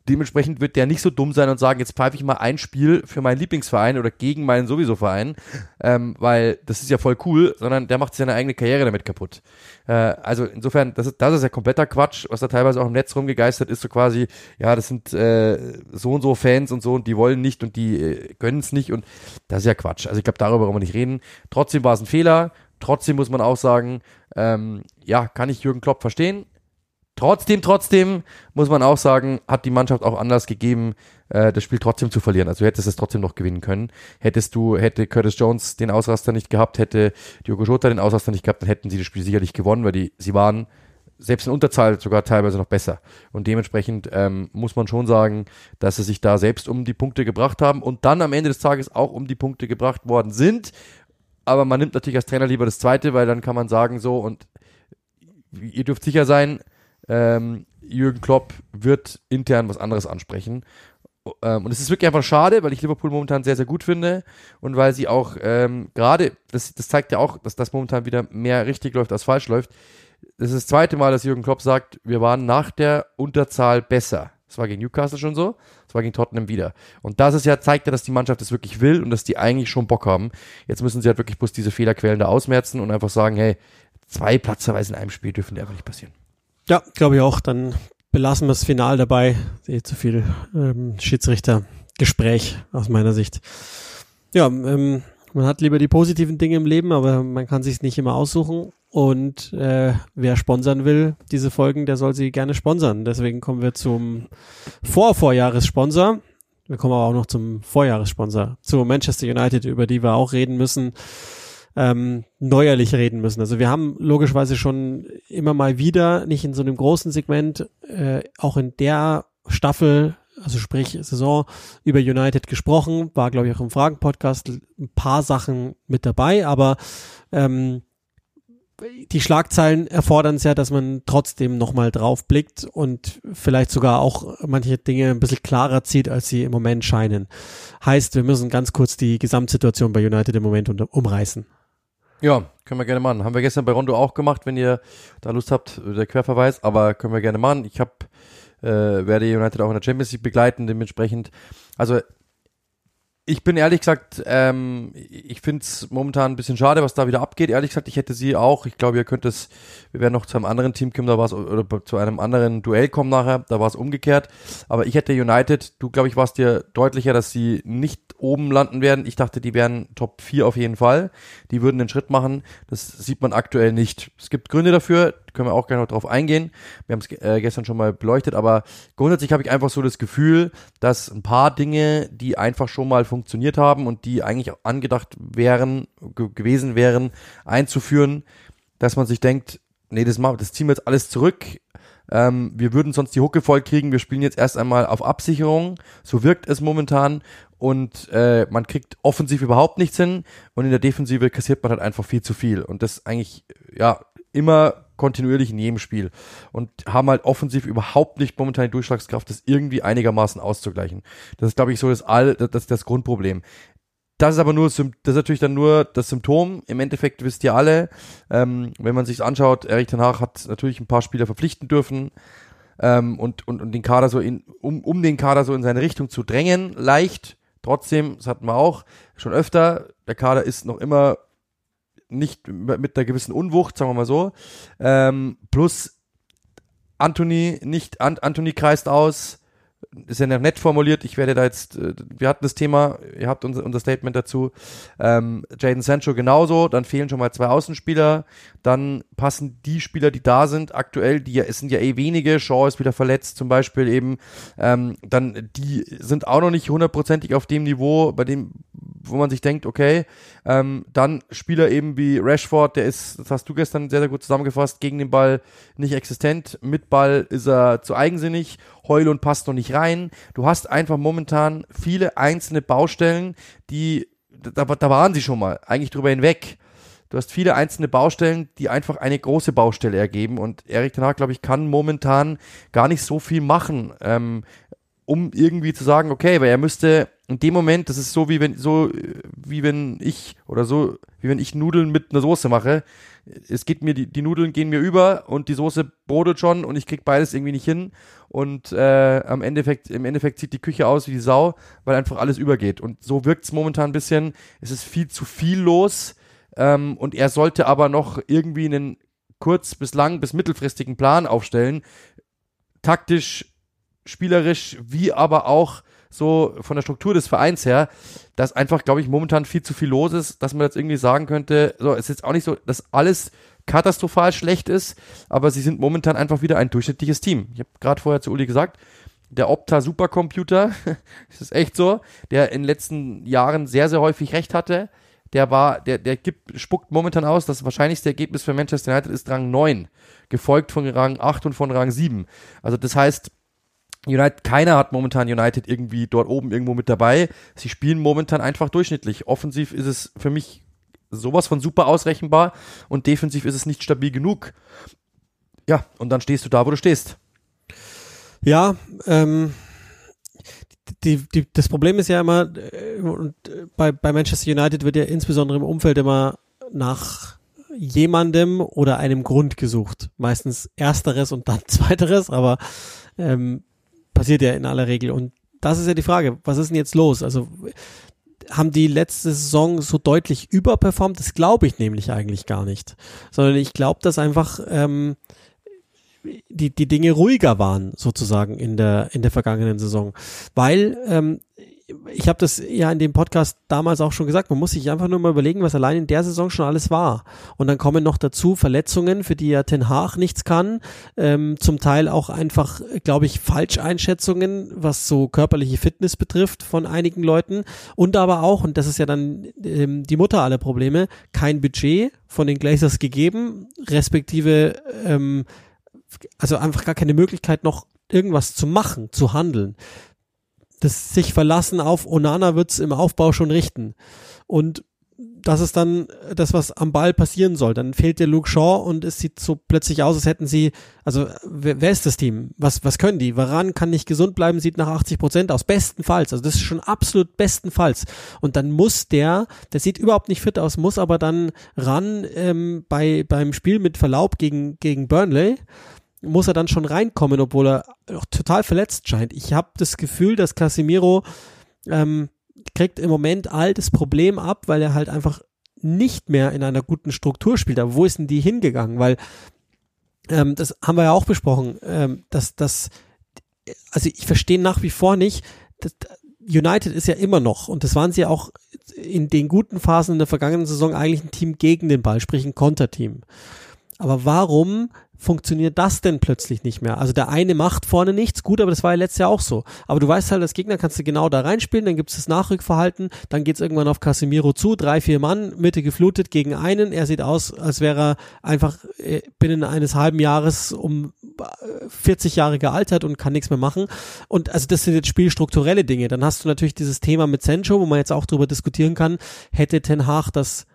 dementsprechend wird der nicht so dumm sein und sagen, jetzt pfeife ich mal ein Spiel für meinen Lieblingsverein oder gegen meinen sowieso Verein, ähm, weil das ist ja voll cool, sondern der macht seine eigene Karriere damit kaputt. Äh, also insofern, das ist, das ist ja kompletter Quatsch, was da teilweise auch im Netz rumgegeistert ist, so quasi, ja, das sind äh, so und so Fans und so und die wollen nicht und die äh, gönnen es nicht und das ist ja Quatsch. Also ich glaube, darüber wollen wir nicht reden. Trotzdem war es ein Fehler. Trotzdem muss man auch sagen, ähm, ja, kann ich Jürgen Klopp verstehen Trotzdem, trotzdem muss man auch sagen, hat die Mannschaft auch Anlass gegeben, äh, das Spiel trotzdem zu verlieren. Also du hättest es trotzdem noch gewinnen können. Hättest du, hätte Curtis Jones den Ausraster nicht gehabt, hätte Diogo Jota den Ausraster nicht gehabt, dann hätten sie das Spiel sicherlich gewonnen, weil die, sie waren selbst in Unterzahl sogar teilweise noch besser. Und dementsprechend ähm, muss man schon sagen, dass sie sich da selbst um die Punkte gebracht haben und dann am Ende des Tages auch um die Punkte gebracht worden sind. Aber man nimmt natürlich als Trainer lieber das zweite, weil dann kann man sagen so und ihr dürft sicher sein, ähm, Jürgen Klopp wird intern was anderes ansprechen. Ähm, und es ist wirklich einfach schade, weil ich Liverpool momentan sehr, sehr gut finde und weil sie auch ähm, gerade, das, das zeigt ja auch, dass das momentan wieder mehr richtig läuft als falsch läuft. Das ist das zweite Mal, dass Jürgen Klopp sagt, wir waren nach der Unterzahl besser. Das war gegen Newcastle schon so, das war gegen Tottenham wieder. Und das ist ja, zeigt ja, dass die Mannschaft das wirklich will und dass die eigentlich schon Bock haben. Jetzt müssen sie halt wirklich bloß diese Fehlerquellen da ausmerzen und einfach sagen, hey, zwei Platzerweise in einem Spiel dürfen die einfach nicht passieren. Ja, glaube ich auch. Dann belassen wir das Final dabei. Eh zu viel ähm, Schiedsrichtergespräch aus meiner Sicht. Ja, ähm, man hat lieber die positiven Dinge im Leben, aber man kann sich nicht immer aussuchen. Und äh, wer sponsern will, diese Folgen, der soll sie gerne sponsern. Deswegen kommen wir zum Vorvorjahressponsor. Wir kommen aber auch noch zum Vorjahressponsor, zu Manchester United, über die wir auch reden müssen ähm, neuerlich reden müssen. Also wir haben logischerweise schon immer mal wieder, nicht in so einem großen Segment, äh, auch in der Staffel, also sprich Saison, über United gesprochen, war glaube ich auch im Fragen-Podcast ein paar Sachen mit dabei, aber ähm, die Schlagzeilen erfordern es ja, dass man trotzdem nochmal drauf blickt und vielleicht sogar auch manche Dinge ein bisschen klarer zieht, als sie im Moment scheinen. Heißt, wir müssen ganz kurz die Gesamtsituation bei United im Moment umreißen. Ja, können wir gerne machen. Haben wir gestern bei Rondo auch gemacht, wenn ihr da Lust habt, der Querverweis, aber können wir gerne machen. Ich hab, äh, werde United auch in der Champions League begleiten, dementsprechend. Also ich bin ehrlich gesagt, ähm, ich finde es momentan ein bisschen schade, was da wieder abgeht. Ehrlich gesagt, ich hätte sie auch. Ich glaube, ihr könnt es, wir werden noch zu einem anderen Team kommen, da war es, oder zu einem anderen Duell kommen nachher, da war es umgekehrt. Aber ich hätte United, du glaube ich warst dir deutlicher, dass sie nicht oben landen werden. Ich dachte, die wären Top 4 auf jeden Fall. Die würden den Schritt machen. Das sieht man aktuell nicht. Es gibt Gründe dafür, können wir auch gerne noch drauf eingehen. Wir haben es äh, gestern schon mal beleuchtet, aber grundsätzlich habe ich einfach so das Gefühl, dass ein paar Dinge, die einfach schon mal funktioniert haben und die eigentlich angedacht wären, gewesen wären, einzuführen, dass man sich denkt, nee, das, machen, das ziehen wir jetzt alles zurück. Ähm, wir würden sonst die Hucke voll kriegen. Wir spielen jetzt erst einmal auf Absicherung. So wirkt es momentan und äh, man kriegt offensiv überhaupt nichts hin und in der Defensive kassiert man halt einfach viel zu viel und das eigentlich ja immer kontinuierlich in jedem Spiel und haben halt offensiv überhaupt nicht momentan die Durchschlagskraft, das irgendwie einigermaßen auszugleichen. Das ist, glaube ich, so das, all, das, das, Grundproblem. Das ist aber nur, das ist natürlich dann nur das Symptom. Im Endeffekt wisst ihr alle, ähm, wenn man sich anschaut, Erich Hag hat natürlich ein paar Spieler verpflichten dürfen ähm, und, und, und den Kader so in, um, um den Kader so in seine Richtung zu drängen, leicht. Trotzdem, das hatten wir auch schon öfter, der Kader ist noch immer nicht mit einer gewissen Unwucht, sagen wir mal so. Ähm, plus Anthony nicht, An Anthony kreist aus, ist ja nett formuliert. Ich werde da jetzt, äh, wir hatten das Thema, ihr habt unser, Statement dazu. Ähm, Jaden Sancho genauso, dann fehlen schon mal zwei Außenspieler. Dann passen die Spieler, die da sind, aktuell, die es sind ja eh wenige. Shaw ist wieder verletzt zum Beispiel eben. Ähm, dann, die sind auch noch nicht hundertprozentig auf dem Niveau, bei dem, wo man sich denkt, okay, ähm, dann Spieler eben wie Rashford, der ist, das hast du gestern sehr, sehr gut zusammengefasst, gegen den Ball nicht existent. Mit Ball ist er zu eigensinnig. Heulund passt noch nicht rein. Du hast einfach momentan viele einzelne Baustellen, die, da, da waren sie schon mal, eigentlich drüber hinweg. Du hast viele einzelne Baustellen, die einfach eine große Baustelle ergeben und Erik Ten glaube ich, kann momentan gar nicht so viel machen, ähm, um irgendwie zu sagen, okay, weil er müsste in dem Moment, das ist so wie wenn so wie wenn ich oder so wie wenn ich Nudeln mit einer Soße mache. Es geht mir die, die Nudeln gehen mir über und die Soße brodelt schon und ich krieg beides irgendwie nicht hin und äh, am Endeffekt im Endeffekt sieht die Küche aus wie die Sau, weil einfach alles übergeht und so wirkt's momentan ein bisschen. Es ist viel zu viel los ähm, und er sollte aber noch irgendwie einen kurz bis lang bis mittelfristigen Plan aufstellen, taktisch, spielerisch, wie aber auch so von der Struktur des Vereins her, dass einfach, glaube ich, momentan viel zu viel los ist, dass man jetzt irgendwie sagen könnte, so, es ist jetzt auch nicht so, dass alles katastrophal schlecht ist, aber sie sind momentan einfach wieder ein durchschnittliches Team. Ich habe gerade vorher zu Uli gesagt, der Opta Supercomputer, das ist echt so, der in den letzten Jahren sehr, sehr häufig recht hatte, der war, der, der gibt, spuckt momentan aus, das wahrscheinlichste Ergebnis für Manchester United ist Rang 9, gefolgt von Rang 8 und von Rang 7. Also das heißt, United, keiner hat momentan United irgendwie dort oben irgendwo mit dabei. Sie spielen momentan einfach durchschnittlich. Offensiv ist es für mich sowas von super ausrechenbar und defensiv ist es nicht stabil genug. Ja, und dann stehst du da, wo du stehst. Ja, ähm, die, die, das Problem ist ja immer, äh, und bei, bei Manchester United wird ja insbesondere im Umfeld immer nach jemandem oder einem Grund gesucht. Meistens ersteres und dann zweiteres, aber ähm, passiert ja in aller Regel. Und das ist ja die Frage, was ist denn jetzt los? Also haben die letzte Saison so deutlich überperformt? Das glaube ich nämlich eigentlich gar nicht. Sondern ich glaube, dass einfach ähm, die, die Dinge ruhiger waren, sozusagen in der, in der vergangenen Saison. Weil ähm, ich habe das ja in dem Podcast damals auch schon gesagt, man muss sich einfach nur mal überlegen, was allein in der Saison schon alles war. Und dann kommen noch dazu Verletzungen, für die ja Ten Haag nichts kann, ähm, zum Teil auch einfach, glaube ich, Falscheinschätzungen, was so körperliche Fitness betrifft von einigen Leuten. Und aber auch, und das ist ja dann ähm, die Mutter aller Probleme, kein Budget von den Glazers gegeben, respektive ähm, also einfach gar keine Möglichkeit noch irgendwas zu machen, zu handeln das sich verlassen auf Onana wird's im Aufbau schon richten. Und das ist dann das, was am Ball passieren soll. Dann fehlt der Luke Shaw und es sieht so plötzlich aus, als hätten sie, also wer, wer ist das Team? Was, was können die? Varan kann nicht gesund bleiben, sieht nach 80 Prozent aus. Bestenfalls. Also das ist schon absolut bestenfalls. Und dann muss der, der sieht überhaupt nicht fit aus, muss aber dann ran ähm, bei, beim Spiel mit Verlaub gegen, gegen Burnley muss er dann schon reinkommen, obwohl er total verletzt scheint. Ich habe das Gefühl, dass Casemiro ähm, kriegt im Moment all das Problem ab, weil er halt einfach nicht mehr in einer guten Struktur spielt. Aber wo ist denn die hingegangen? Weil ähm, das haben wir ja auch besprochen, ähm, dass das, also ich verstehe nach wie vor nicht, dass, United ist ja immer noch, und das waren sie ja auch in den guten Phasen in der vergangenen Saison eigentlich ein Team gegen den Ball, sprich ein Konterteam. Aber warum funktioniert das denn plötzlich nicht mehr? Also der eine macht vorne nichts, gut, aber das war ja letztes Jahr auch so. Aber du weißt halt, als Gegner kannst du genau da reinspielen, dann gibt es das Nachrückverhalten, dann geht es irgendwann auf Casemiro zu, drei, vier Mann, Mitte geflutet gegen einen. Er sieht aus, als wäre er einfach äh, binnen eines halben Jahres um 40 äh, Jahre gealtert und kann nichts mehr machen. Und also das sind jetzt spielstrukturelle Dinge. Dann hast du natürlich dieses Thema mit Sancho, wo man jetzt auch darüber diskutieren kann, hätte Ten Hag das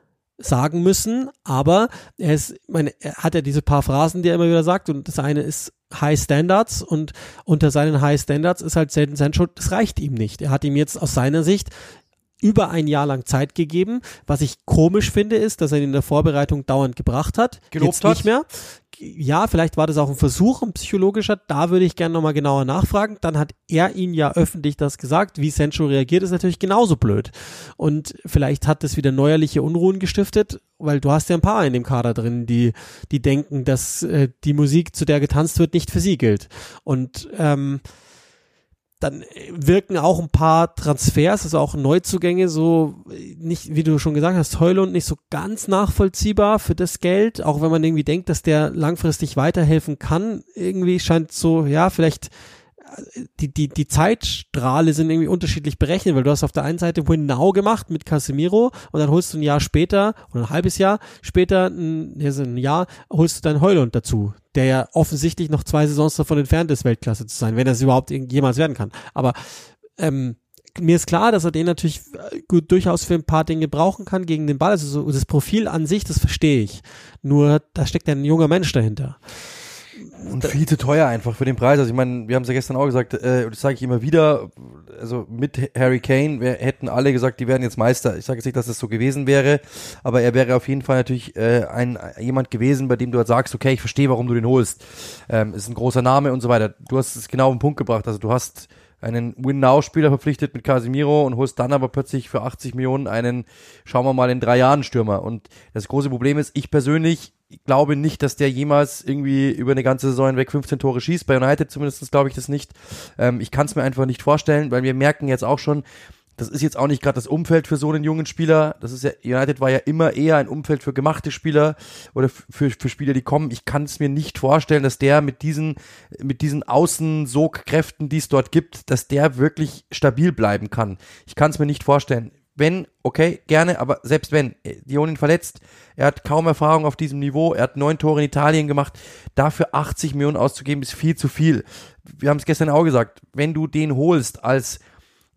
sagen müssen, aber er ist, meine, er hat ja diese paar Phrasen, die er immer wieder sagt und das eine ist High Standards und unter seinen High Standards ist halt Selten Sancho, das reicht ihm nicht. Er hat ihm jetzt aus seiner Sicht über ein Jahr lang Zeit gegeben. Was ich komisch finde, ist, dass er ihn in der Vorbereitung dauernd gebracht hat. Gelobt Jetzt hat. nicht mehr. Ja, vielleicht war das auch ein Versuch, ein psychologischer. Da würde ich gerne nochmal genauer nachfragen. Dann hat er ihn ja öffentlich das gesagt. Wie Sancho reagiert, ist natürlich genauso blöd. Und vielleicht hat das wieder neuerliche Unruhen gestiftet, weil du hast ja ein paar in dem Kader drin, die, die denken, dass äh, die Musik, zu der getanzt wird, nicht für sie gilt. Und ähm, dann wirken auch ein paar Transfers, also auch Neuzugänge, so nicht, wie du schon gesagt hast, Heulund nicht so ganz nachvollziehbar für das Geld, auch wenn man irgendwie denkt, dass der langfristig weiterhelfen kann. Irgendwie scheint so, ja, vielleicht äh, die, die, die Zeitstrahle sind irgendwie unterschiedlich berechnet, weil du hast auf der einen Seite Win Now gemacht mit Casemiro und dann holst du ein Jahr später oder ein halbes Jahr später, ein, ein Jahr, holst du deinen Heulund dazu, der ja offensichtlich noch zwei Saisons davon entfernt ist, Weltklasse zu sein, wenn er es überhaupt jemals werden kann. Aber ähm, mir ist klar, dass er den natürlich äh, gut durchaus für ein paar Dinge brauchen kann gegen den Ball. Also so das Profil an sich, das verstehe ich. Nur da steckt ein junger Mensch dahinter. Und viel zu teuer einfach für den Preis. Also ich meine, wir haben es ja gestern auch gesagt, äh, das sage ich immer wieder, also mit Harry Kane wir hätten alle gesagt, die werden jetzt Meister. Ich sage jetzt nicht, dass das so gewesen wäre, aber er wäre auf jeden Fall natürlich äh, ein jemand gewesen, bei dem du halt sagst, okay, ich verstehe, warum du den holst. Ähm, ist ein großer Name und so weiter. Du hast es genau auf den Punkt gebracht. Also du hast einen Win-Now-Spieler verpflichtet mit Casemiro und holst dann aber plötzlich für 80 Millionen einen, schauen wir mal, in drei Jahren Stürmer. Und das große Problem ist, ich persönlich glaube nicht, dass der jemals irgendwie über eine ganze Saison weg 15 Tore schießt. Bei United zumindest glaube ich das nicht. Ähm, ich kann es mir einfach nicht vorstellen, weil wir merken jetzt auch schon, das ist jetzt auch nicht gerade das Umfeld für so einen jungen Spieler. Das ist ja, United war ja immer eher ein Umfeld für gemachte Spieler oder für, für Spieler, die kommen. Ich kann es mir nicht vorstellen, dass der mit diesen, mit diesen Außensogkräften, die es dort gibt, dass der wirklich stabil bleiben kann. Ich kann es mir nicht vorstellen. Wenn, okay, gerne, aber selbst wenn, die ihn verletzt, er hat kaum Erfahrung auf diesem Niveau, er hat neun Tore in Italien gemacht, dafür 80 Millionen auszugeben, ist viel zu viel. Wir haben es gestern auch gesagt, wenn du den holst als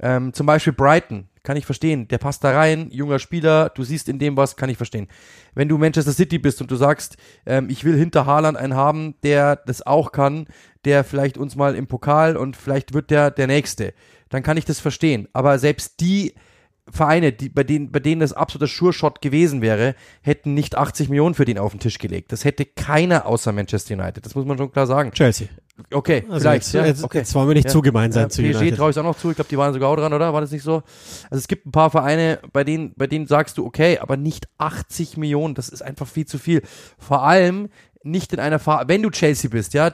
ähm, zum Beispiel Brighton, kann ich verstehen. Der passt da rein, junger Spieler, du siehst in dem was, kann ich verstehen. Wenn du Manchester City bist und du sagst, ähm, ich will hinter Haaland einen haben, der das auch kann, der vielleicht uns mal im Pokal und vielleicht wird der der Nächste, dann kann ich das verstehen. Aber selbst die Vereine, die, bei, denen, bei denen das absoluter Sure-Shot gewesen wäre, hätten nicht 80 Millionen für den auf den Tisch gelegt. Das hätte keiner außer Manchester United. Das muss man schon klar sagen. Chelsea. Okay, Also vielleicht. jetzt, ja, jetzt, okay. jetzt wollen wir nicht Ja. zu gemein sein Ja, zu PSG traue ich auch noch zu. Ich glaube, die waren sogar auch dran, oder? War das nicht so? Also es gibt ein paar Vereine, bei denen, bei denen sagst du, okay, aber nicht 80 Millionen. Das ist einfach viel zu viel. Vor allem nicht in einer Phase, wenn du Chelsea bist, ja,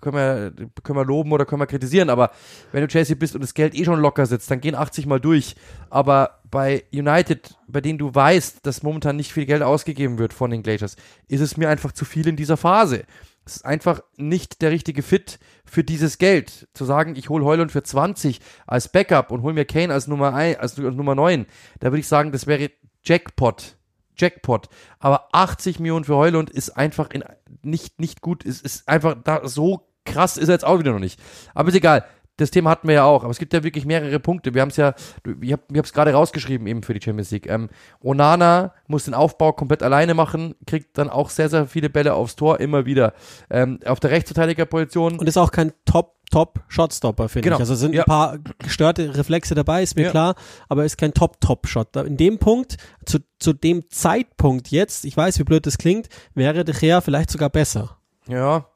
können wir, können wir loben oder können wir kritisieren, aber wenn du Chelsea bist und das Geld eh schon locker sitzt, dann gehen 80 mal durch. Aber bei United, bei denen du weißt, dass momentan nicht viel Geld ausgegeben wird von den Glaciers, ist es mir einfach zu viel in dieser Phase. Es ist einfach nicht der richtige Fit für dieses Geld. Zu sagen, ich hole Heulund für 20 als Backup und hol mir Kane als Nummer 1, als Nummer 9, da würde ich sagen, das wäre Jackpot. Jackpot. Aber 80 Millionen für Heulund ist einfach in, nicht, nicht gut. Ist, ist einfach da, so krass ist er jetzt auch wieder noch nicht. Aber ist egal. Das Thema hatten wir ja auch. Aber es gibt ja wirklich mehrere Punkte. Wir haben es ja, ich habe es gerade rausgeschrieben eben für die Champions League. Ähm, Onana muss den Aufbau komplett alleine machen, kriegt dann auch sehr, sehr viele Bälle aufs Tor immer wieder. Ähm, auf der Rechtsverteidigerposition Und ist auch kein Top, Top Shotstopper, finde Genau. ich. Also sind Ja. ein paar gestörte Reflexe dabei, ist mir Ja. klar, aber ist kein Top, Top Shot. Da- In dem Punkt, zu, zu dem Zeitpunkt jetzt, ich weiß, wie blöd das klingt, wäre De Gea vielleicht sogar besser. Ja.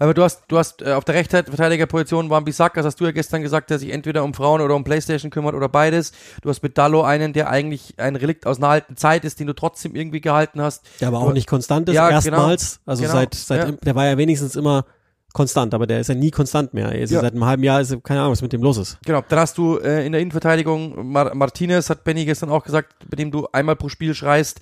Aber du hast, du hast äh, auf der Rechtsverteidigerposition war ein Bisak, das hast du ja gestern gesagt, der sich entweder um Frauen oder um Playstation kümmert oder beides. Du hast mit Dallo einen, der eigentlich ein Relikt aus einer alten Zeit ist, den du trotzdem irgendwie gehalten hast. Der aber auch Du- nicht konstant ist, Ja, erstmals. Also genau, seit, seit, ja. der war ja wenigstens immer konstant, aber der ist ja nie konstant mehr. Also Ja. Seit einem halben Jahr ist keine Ahnung, was mit dem los ist. Genau, dann hast du äh, in der Innenverteidigung Mar Martinez, hat Benny gestern auch gesagt, bei dem du einmal pro Spiel schreist,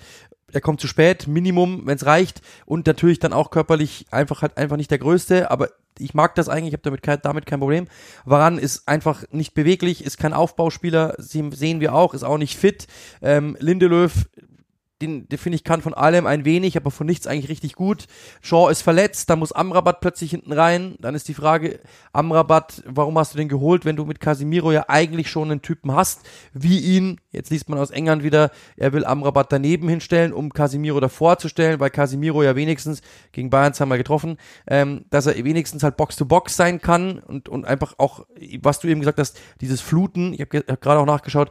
er kommt zu spät, Minimum, wenn es reicht. Und natürlich dann auch körperlich einfach halt einfach nicht der Größte, aber ich mag das eigentlich, ich habe damit kein, damit kein Problem. Varan ist einfach nicht beweglich, ist kein Aufbauspieler, sehen wir auch, ist auch nicht fit. Ähm, Lindelöf den, den finde ich kann von allem ein wenig, aber von nichts eigentlich richtig gut. Shaw ist verletzt, da muss Amrabat plötzlich hinten rein. Dann ist die Frage, Amrabat, warum hast du den geholt, wenn du mit Casimiro ja eigentlich schon einen Typen hast, wie ihn, jetzt liest man aus England wieder, er will Amrabat daneben hinstellen, um Casimiro davor zu stellen, weil Casimiro ja wenigstens, gegen Bayern zweimal getroffen, ähm, dass er wenigstens halt Box-to-Box sein kann und, und einfach auch, was du eben gesagt hast, dieses Fluten, ich habe hab gerade auch nachgeschaut,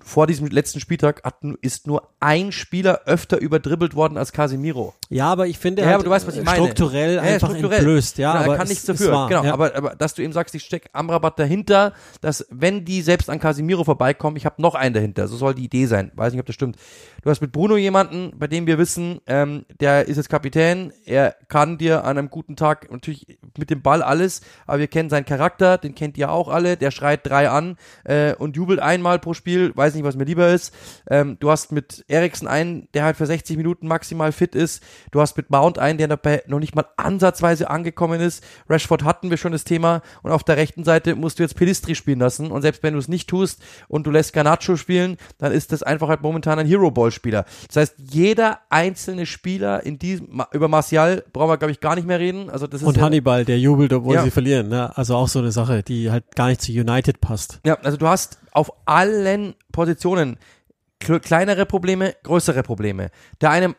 vor diesem letzten Spieltag hat, ist nur ein Spiel Spieler öfter überdribbelt worden als Casemiro. Ja, aber ich finde, ja, aber du weißt, was ich meine. strukturell ja, einfach strukturell. entblößt. Ja, ja aber er kann nichts dafür. Wahr, genau, ja. aber, aber dass du eben sagst, ich stecke Amrabat dahinter, dass wenn die selbst an Casemiro vorbeikommen, ich habe noch einen dahinter. So soll die Idee sein. Weiß nicht, ob das stimmt. Du hast mit Bruno jemanden, bei dem wir wissen, ähm, der ist jetzt Kapitän, er kann dir an einem guten Tag natürlich mit dem Ball alles, aber wir kennen seinen Charakter, den kennt ihr auch alle, der schreit drei an äh, und jubelt einmal pro Spiel, weiß nicht, was mir lieber ist. Ähm, du hast mit Eriksen einen, einen, der halt für 60 Minuten maximal fit ist. Du hast mit Mount einen, der dabei noch nicht mal ansatzweise angekommen ist. Rashford hatten wir schon das Thema. Und auf der rechten Seite musst du jetzt Pelistri spielen lassen. Und selbst wenn du es nicht tust und du lässt Garnacho spielen, dann ist das einfach halt momentan ein Hero-Ball-Spieler. Das heißt, jeder einzelne Spieler in diesem, über Martial brauchen wir, glaube ich, gar nicht mehr reden. Also das ist und ja, Hannibal, der jubelt, obwohl ja. sie verlieren. Ne? Also auch so eine Sache, die halt gar nicht zu United passt. Ja, also du hast auf allen Positionen kleinere Probleme, größere Probleme. Der eine,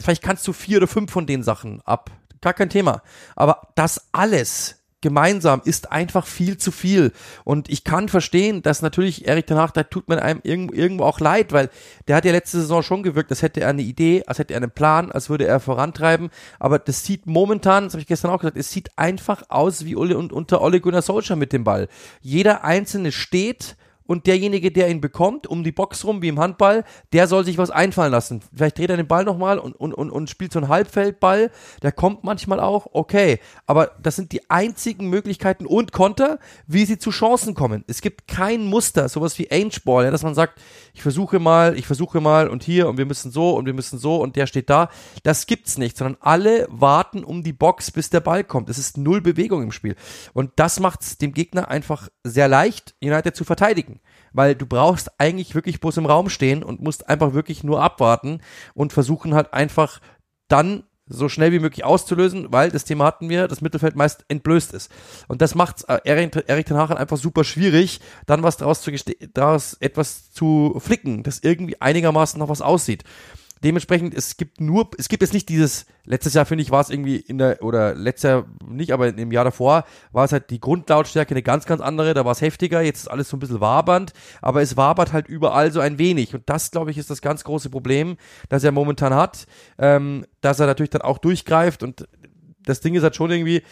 vielleicht kannst du vier oder fünf von den Sachen ab. Gar kein Thema. Aber das alles gemeinsam ist einfach viel zu viel. Und ich kann verstehen, dass natürlich Erik danach, da tut man einem irgendwo auch leid, weil der hat ja letzte Saison schon gewirkt, als hätte er eine Idee, als hätte er einen Plan, als würde er vorantreiben. Aber das sieht momentan, das habe ich gestern auch gesagt, es sieht einfach aus wie Ole und unter Ole Gunnar Solskjaer mit dem Ball. Jeder Einzelne steht, und derjenige, der ihn bekommt, um die Box rum, wie im Handball, der soll sich was einfallen lassen. Vielleicht dreht er den Ball nochmal und, und, und, und spielt so einen Halbfeldball. Der kommt manchmal auch, okay. Aber das sind die einzigen Möglichkeiten und Konter, wie sie zu Chancen kommen. Es gibt kein Muster, sowas wie Angeball, ja, dass man sagt, ich versuche mal, ich versuche mal und hier und wir müssen so und wir müssen so und der steht da. Das gibt's nicht, sondern alle warten um die Box, bis der Ball kommt. Es ist null Bewegung im Spiel. Und das macht es dem Gegner einfach sehr leicht, United zu verteidigen weil du brauchst eigentlich wirklich bloß im Raum stehen und musst einfach wirklich nur abwarten und versuchen halt einfach dann so schnell wie möglich auszulösen, weil das Thema hatten wir, das Mittelfeld meist entblößt ist. Und das macht äh, Erik, Erik Ten Hag einfach super schwierig, dann was daraus, zu daraus etwas zu flicken, das irgendwie einigermaßen noch was aussieht. Dementsprechend, es gibt nur, es gibt jetzt nicht dieses, letztes Jahr finde ich, war es irgendwie in der, oder letztes Jahr nicht, aber im Jahr davor war es halt die Grundlautstärke eine ganz, ganz andere, da war es heftiger, jetzt ist alles so ein bisschen wabernd, aber es wabert halt überall so ein wenig. Und das, glaube ich, ist das ganz große Problem, das er momentan hat, ähm, dass er natürlich dann auch durchgreift und das Ding ist halt schon irgendwie,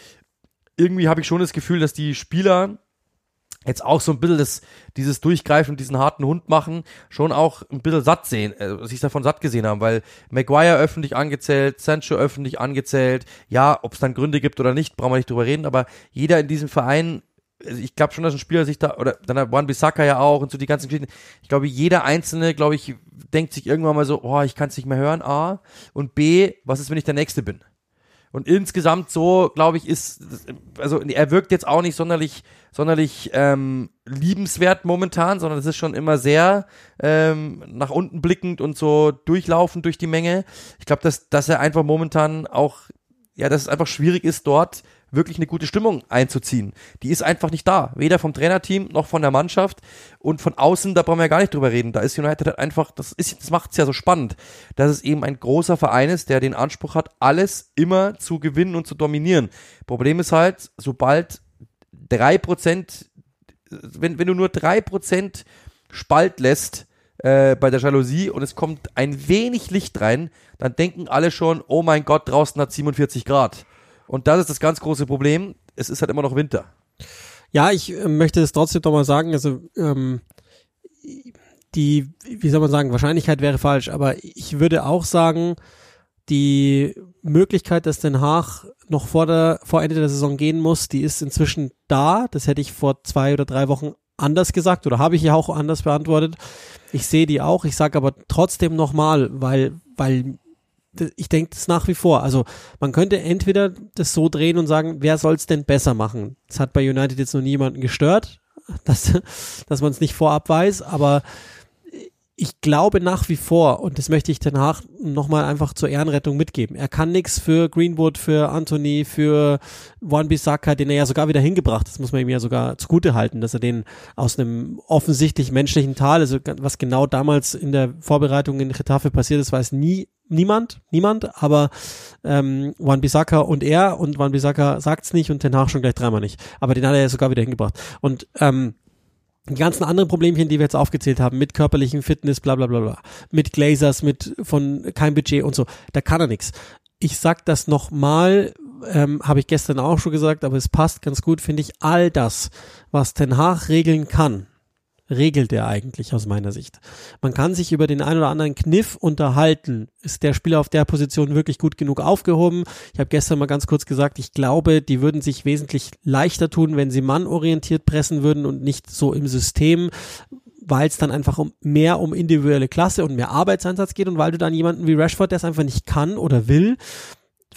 irgendwie habe ich schon das Gefühl, dass die Spieler, jetzt auch so ein bisschen das, dieses Durchgreifen diesen harten Hund machen, schon auch ein bisschen satt sehen, äh, sich davon satt gesehen haben, weil Maguire öffentlich angezählt, Sancho öffentlich angezählt, ja, ob es dann Gründe gibt oder nicht, brauchen wir nicht drüber reden, aber jeder in diesem Verein also ich glaube schon, dass ein Spieler sich da, oder dann hat Juan Bissaka ja auch und so die ganzen Geschichten. Ich glaube, jeder Einzelne, glaube ich, denkt sich irgendwann mal so, oh, ich kann es nicht mehr hören, A. Und B, was ist, wenn ich der Nächste bin? Und insgesamt so, glaube ich, ist, also er wirkt jetzt auch nicht sonderlich, sonderlich ähm, liebenswert momentan, sondern es ist schon immer sehr ähm, nach unten blickend und so durchlaufend durch die Menge. Ich glaube, dass, dass er einfach momentan auch, ja, dass es einfach schwierig ist, dort wirklich eine gute Stimmung einzuziehen. Die ist einfach nicht da. Weder vom Trainerteam noch von der Mannschaft. Und von außen, da brauchen wir ja gar nicht drüber reden. Da ist United halt einfach, das ist, das macht es ja so spannend, dass es eben ein großer Verein ist, der den Anspruch hat, alles immer zu gewinnen und zu dominieren. Problem ist halt, sobald drei Prozent, wenn, wenn du nur drei Prozent Spalt lässt, äh, bei der Jalousie und es kommt ein wenig Licht rein, dann denken alle schon, oh mein Gott, draußen hat 47 Grad. Und das ist das ganz große Problem. Es ist halt immer noch Winter. Ja, ich äh, möchte es trotzdem doch mal sagen. Also ähm, die, wie soll man sagen, Wahrscheinlichkeit wäre falsch, aber ich würde auch sagen, die Möglichkeit, dass Den Haag noch vor der vor Ende der Saison gehen muss, die ist inzwischen da. Das hätte ich vor zwei oder drei Wochen anders gesagt oder habe ich ja auch anders beantwortet. Ich sehe die auch. Ich sage aber trotzdem nochmal, weil weil ich denke das nach wie vor. Also man könnte entweder das so drehen und sagen, wer soll es denn besser machen? Das hat bei United jetzt noch niemanden gestört, dass, dass man es nicht vorab weiß, aber ich glaube nach wie vor, und das möchte ich danach nochmal einfach zur Ehrenrettung mitgeben, er kann nichts für Greenwood, für Anthony, für Juan Bissaka, den er ja sogar wieder hingebracht, das muss man ihm ja sogar zugute halten, dass er den aus einem offensichtlich menschlichen Tal, also was genau damals in der Vorbereitung in Getafe passiert ist, weiß nie niemand, niemand, aber ähm, Juan Bissaka und er und Juan Bissaka sagt's nicht und danach schon gleich dreimal nicht, aber den hat er ja sogar wieder hingebracht und ähm, die ganzen anderen Problemchen, die wir jetzt aufgezählt haben, mit körperlichen Fitness, bla bla bla bla, mit Glazers, mit von kein Budget und so, da kann er nichts. Ich sag das nochmal, ähm, habe ich gestern auch schon gesagt, aber es passt ganz gut, finde ich, all das, was Ten Hag regeln kann, regelt er eigentlich aus meiner Sicht. Man kann sich über den ein oder anderen Kniff unterhalten. Ist der Spieler auf der Position wirklich gut genug aufgehoben? Ich habe gestern mal ganz kurz gesagt, ich glaube, die würden sich wesentlich leichter tun, wenn sie mannorientiert pressen würden und nicht so im System weil es dann einfach um mehr um individuelle Klasse und mehr Arbeitseinsatz geht und weil du dann jemanden wie Rashford, der es einfach nicht kann oder will,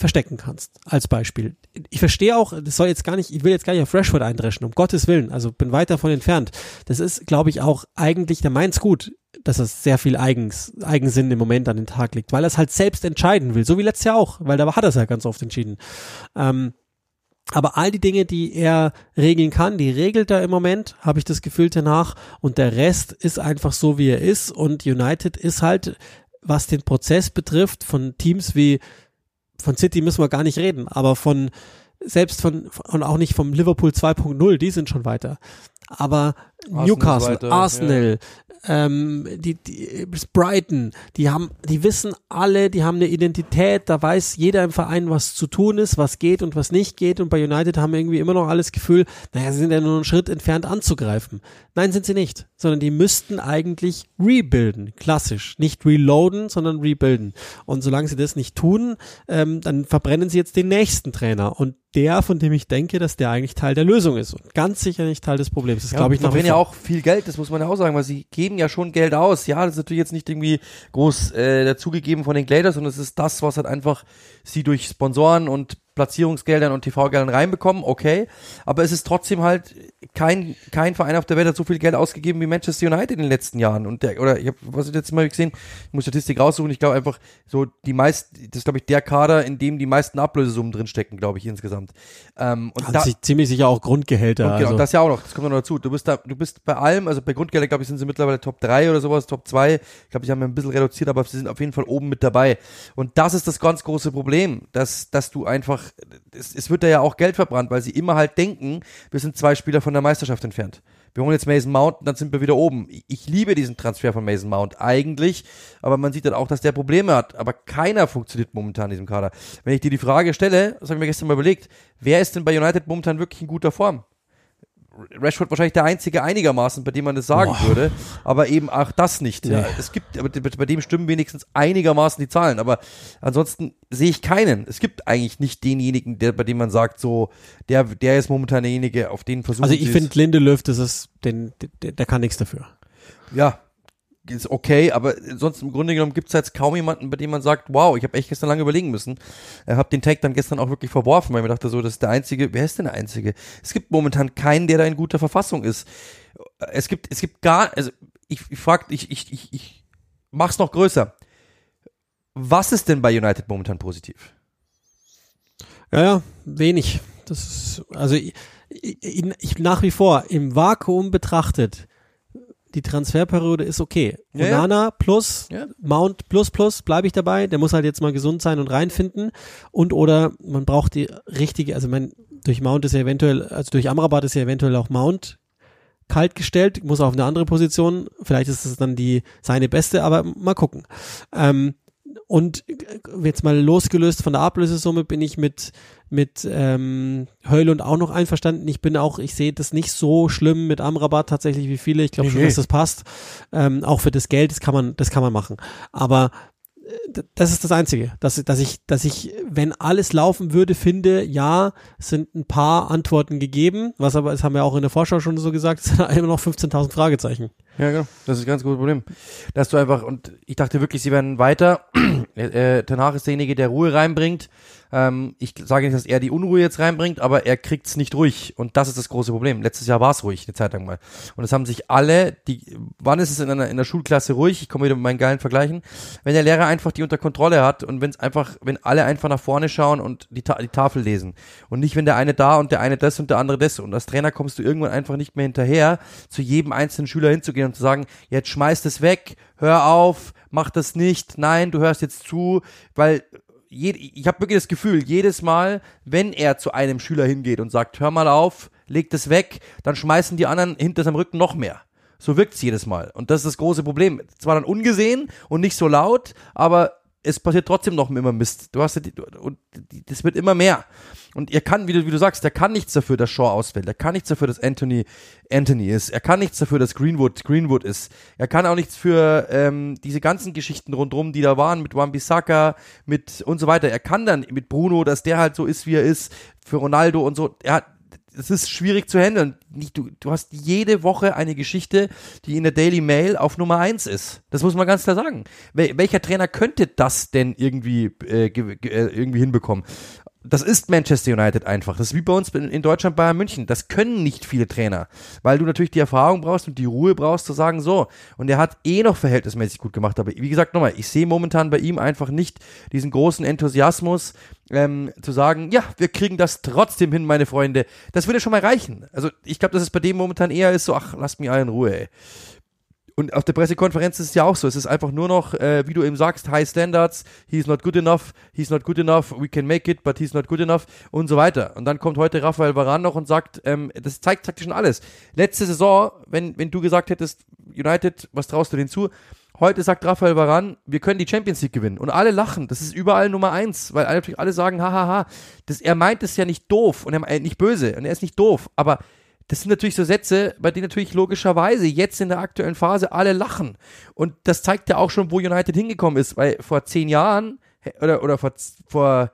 verstecken kannst, als Beispiel. Ich verstehe auch, das soll jetzt gar nicht, ich will jetzt gar nicht auf Rashford eindreschen, um Gottes Willen, also bin weit davon entfernt. Das ist, glaube ich, auch eigentlich, der meint's gut, dass er sehr viel Eigens, Eigensinn im Moment an den Tag legt, weil er es halt selbst entscheiden will, so wie letztes Jahr auch, weil da hat er es ja ganz oft entschieden. Ähm, aber all die Dinge, die er regeln kann, die regelt er im Moment, habe ich das Gefühl danach. Und der Rest ist einfach so, wie er ist. Und United ist halt, was den Prozess betrifft, von Teams wie von City müssen wir gar nicht reden, aber von selbst von und auch nicht vom Liverpool 2.0, die sind schon weiter. Aber Arsenal Newcastle, weiter, Arsenal, ähm, die, die Brighton, die haben, die wissen alle, die haben eine Identität, da weiß jeder im Verein, was zu tun ist, was geht und was nicht geht. Und bei United haben irgendwie immer noch alles Gefühl, naja, sie sind ja nur einen Schritt entfernt anzugreifen. Nein, sind sie nicht, sondern die müssten eigentlich rebuilden, klassisch. Nicht reloaden, sondern rebuilden. Und solange sie das nicht tun, ähm, dann verbrennen sie jetzt den nächsten Trainer. Und der, von dem ich denke, dass der eigentlich Teil der Lösung ist und ganz sicher nicht Teil des Problems. Das ja, glaube ich noch. Wenn ja auch viel Geld, das muss man ja auch sagen, weil sie geben ja schon Geld aus. Ja, das ist natürlich jetzt nicht irgendwie groß äh, dazugegeben von den Glazers, sondern es ist das, was halt einfach sie durch Sponsoren und Platzierungsgeldern und TV-Geldern reinbekommen, okay. Aber es ist trotzdem halt kein, kein Verein auf der Welt hat so viel Geld ausgegeben wie Manchester United in den letzten Jahren. Und der, oder ich habe was ich jetzt mal gesehen, ich muss Statistik raussuchen, ich glaube einfach so die meisten, das ist glaube ich der Kader, in dem die meisten Ablösesummen drinstecken, glaube ich, insgesamt. Ähm, und da, ziemlich sicher auch Grundgehälter. Und, genau, also. das ja auch noch, das kommt noch dazu. Du bist da, du bist bei allem, also bei Grundgehälter, glaube ich, sind sie mittlerweile Top 3 oder sowas, Top 2. Ich glaube, ich habe mir ein bisschen reduziert, aber sie sind auf jeden Fall oben mit dabei. Und das ist das ganz große Problem, dass, dass du einfach es, es wird da ja auch Geld verbrannt, weil sie immer halt denken, wir sind zwei Spieler von der Meisterschaft entfernt. Wir holen jetzt Mason Mount, dann sind wir wieder oben. Ich liebe diesen Transfer von Mason Mount eigentlich, aber man sieht dann auch, dass der Probleme hat. Aber keiner funktioniert momentan in diesem Kader. Wenn ich dir die Frage stelle, das habe ich mir gestern mal überlegt, wer ist denn bei United momentan wirklich in guter Form? Rashford wahrscheinlich der einzige einigermaßen, bei dem man das sagen Boah. würde, aber eben auch das nicht. Ja. Es gibt, aber bei dem stimmen wenigstens einigermaßen die Zahlen, aber ansonsten sehe ich keinen. Es gibt eigentlich nicht denjenigen, der, bei dem man sagt, so, der, der ist momentan derjenige, auf den versuchen Also ich finde Lindelöf, das ist, den, der, der kann nichts dafür. Ja, ist okay, aber sonst im Grunde genommen gibt es jetzt kaum jemanden, bei dem man sagt, wow, ich habe echt gestern lange überlegen müssen. Ich habe den Tag dann gestern auch wirklich verworfen, weil ich mir dachte so, das ist der einzige, wer ist denn der einzige? Es gibt momentan keinen, der da in guter Verfassung ist. Es gibt, es gibt gar, also ich, ich frag, ich, ich, ich, ich mach's noch größer. Was ist denn bei United momentan positiv? Ja, ja, wenig. Das ist, also ich, ich, ich nach wie vor im Vakuum betrachtet die Transferperiode ist okay. Ja, Onana ja. plus, ja. Mount plus plus, bleibe ich dabei. Der muss halt jetzt mal gesund sein und reinfinden. Und oder man braucht die richtige, also man, durch Mount ist ja eventuell, also durch Amrabat ist ja eventuell auch Mount kalt gestellt, muss auf eine andere Position. Vielleicht ist es dann die seine beste, aber mal gucken. Ähm, und jetzt mal losgelöst von der Ablösesumme bin ich mit mit ähm, Heulund auch noch einverstanden. Ich bin auch, ich sehe das nicht so schlimm mit Amrabat tatsächlich wie viele. Ich glaube nee, schon, dass das passt. Ähm, auch für das Geld, das kann man, das kann man machen. Aber äh, das ist das Einzige, dass, dass ich, dass ich, wenn alles laufen würde, finde, ja, sind ein paar Antworten gegeben, was aber, das haben wir auch in der Vorschau schon so gesagt, es sind immer noch 15.000 Fragezeichen. Ja, genau. Das ist ein ganz großes Problem. Dass du einfach, und ich dachte wirklich, sie werden weiter. äh, Danach ist derjenige, der Ruhe reinbringt. Ähm, ich sage nicht, dass er die Unruhe jetzt reinbringt, aber er kriegt's nicht ruhig. Und das ist das große Problem. Letztes Jahr war es ruhig, eine Zeit lang mal. Und es haben sich alle, die, wann ist es in einer in der Schulklasse ruhig? Ich komme wieder mit meinen geilen Vergleichen. Wenn der Lehrer einfach die unter Kontrolle hat und wenn es einfach, wenn alle einfach nach vorne schauen und die, Ta die Tafel lesen. Und nicht, wenn der eine da und der eine das und der andere das. Und als Trainer kommst du irgendwann einfach nicht mehr hinterher, zu jedem einzelnen Schüler hinzugehen und zu sagen, jetzt schmeißt es weg, hör auf, mach das nicht, nein, du hörst jetzt zu, weil je, ich habe wirklich das Gefühl, jedes Mal, wenn er zu einem Schüler hingeht und sagt, hör mal auf, leg das weg, dann schmeißen die anderen hinter seinem Rücken noch mehr. So wirkt's jedes Mal. Und das ist das große Problem. Zwar dann ungesehen und nicht so laut, aber es passiert trotzdem noch immer Mist. Du hast ja die, und das wird immer mehr. Und er kann, wie du, wie du sagst, der kann nichts dafür, dass Shaw ausfällt. Er kann nichts dafür, dass Anthony Anthony ist. Er kann nichts dafür, dass Greenwood Greenwood ist. Er kann auch nichts für ähm, diese ganzen Geschichten rundherum, die da waren mit Wan-Bissaka, mit und so weiter. Er kann dann mit Bruno, dass der halt so ist, wie er ist, für Ronaldo und so. Er hat es ist schwierig zu handeln. Du, du hast jede Woche eine Geschichte, die in der Daily Mail auf Nummer eins ist. Das muss man ganz klar sagen. Wel welcher Trainer könnte das denn irgendwie, äh, äh irgendwie hinbekommen? Das ist Manchester United einfach. Das ist wie bei uns in Deutschland Bayern München. Das können nicht viele Trainer, weil du natürlich die Erfahrung brauchst und die Ruhe brauchst zu sagen so. Und er hat eh noch verhältnismäßig gut gemacht. Aber wie gesagt nochmal, ich sehe momentan bei ihm einfach nicht diesen großen Enthusiasmus ähm, zu sagen, ja, wir kriegen das trotzdem hin, meine Freunde. Das würde schon mal reichen. Also ich glaube, dass es bei dem momentan eher ist so, ach, lasst mich alle in Ruhe. Ey. Und auf der Pressekonferenz ist es ja auch so. Es ist einfach nur noch, äh, wie du eben sagst, High Standards, he's not good enough, he's not good enough, we can make it, but he's not good enough und so weiter. Und dann kommt heute Rafael Varane noch und sagt, ähm, das zeigt praktisch schon alles. Letzte Saison, wenn, wenn du gesagt hättest, United, was traust du denen zu? Heute sagt Rafael Varane, wir können die Champions League gewinnen. Und alle lachen. Das ist überall Nummer eins, weil alle, alle sagen, hahaha. Das, er meint es ja nicht doof und er, äh, nicht böse und er ist nicht doof, aber das sind natürlich so Sätze, bei denen natürlich logischerweise jetzt in der aktuellen Phase alle lachen. Und das zeigt ja auch schon, wo United hingekommen ist, weil vor zehn Jahren oder, oder vor, vor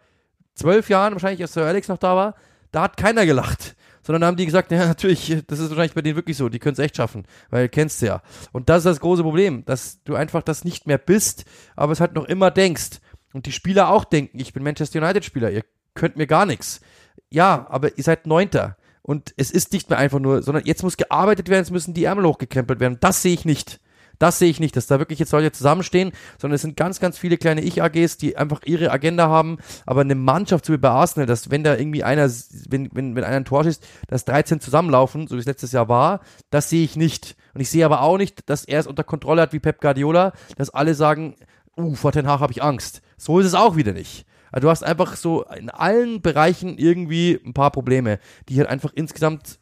zwölf Jahren, wahrscheinlich als Sir Alex noch da war, da hat keiner gelacht. Sondern da haben die gesagt, ja, natürlich, das ist wahrscheinlich bei denen wirklich so, die können es echt schaffen, weil kennst du ja. Und das ist das große Problem, dass du einfach das nicht mehr bist, aber es halt noch immer denkst. Und die Spieler auch denken, ich bin Manchester United-Spieler, ihr könnt mir gar nichts. Ja, aber ihr seid Neunter. Und es ist nicht mehr einfach nur, sondern jetzt muss gearbeitet werden, es müssen die Ärmel hochgekrempelt werden. Das sehe ich nicht. Das sehe ich nicht, dass da wirklich jetzt Leute zusammenstehen, sondern es sind ganz, ganz viele kleine Ich-AGs, die einfach ihre Agenda haben. Aber eine Mannschaft, so wie bei Arsenal, dass wenn da irgendwie einer, wenn, wenn, wenn einer ein Tor schießt, dass 13 zusammenlaufen, so wie es letztes Jahr war, das sehe ich nicht. Und ich sehe aber auch nicht, dass er es unter Kontrolle hat wie Pep Guardiola, dass alle sagen, uh, vor Den Haag habe ich Angst. So ist es auch wieder nicht. Also du hast einfach so in allen Bereichen irgendwie ein paar Probleme, die halt einfach insgesamt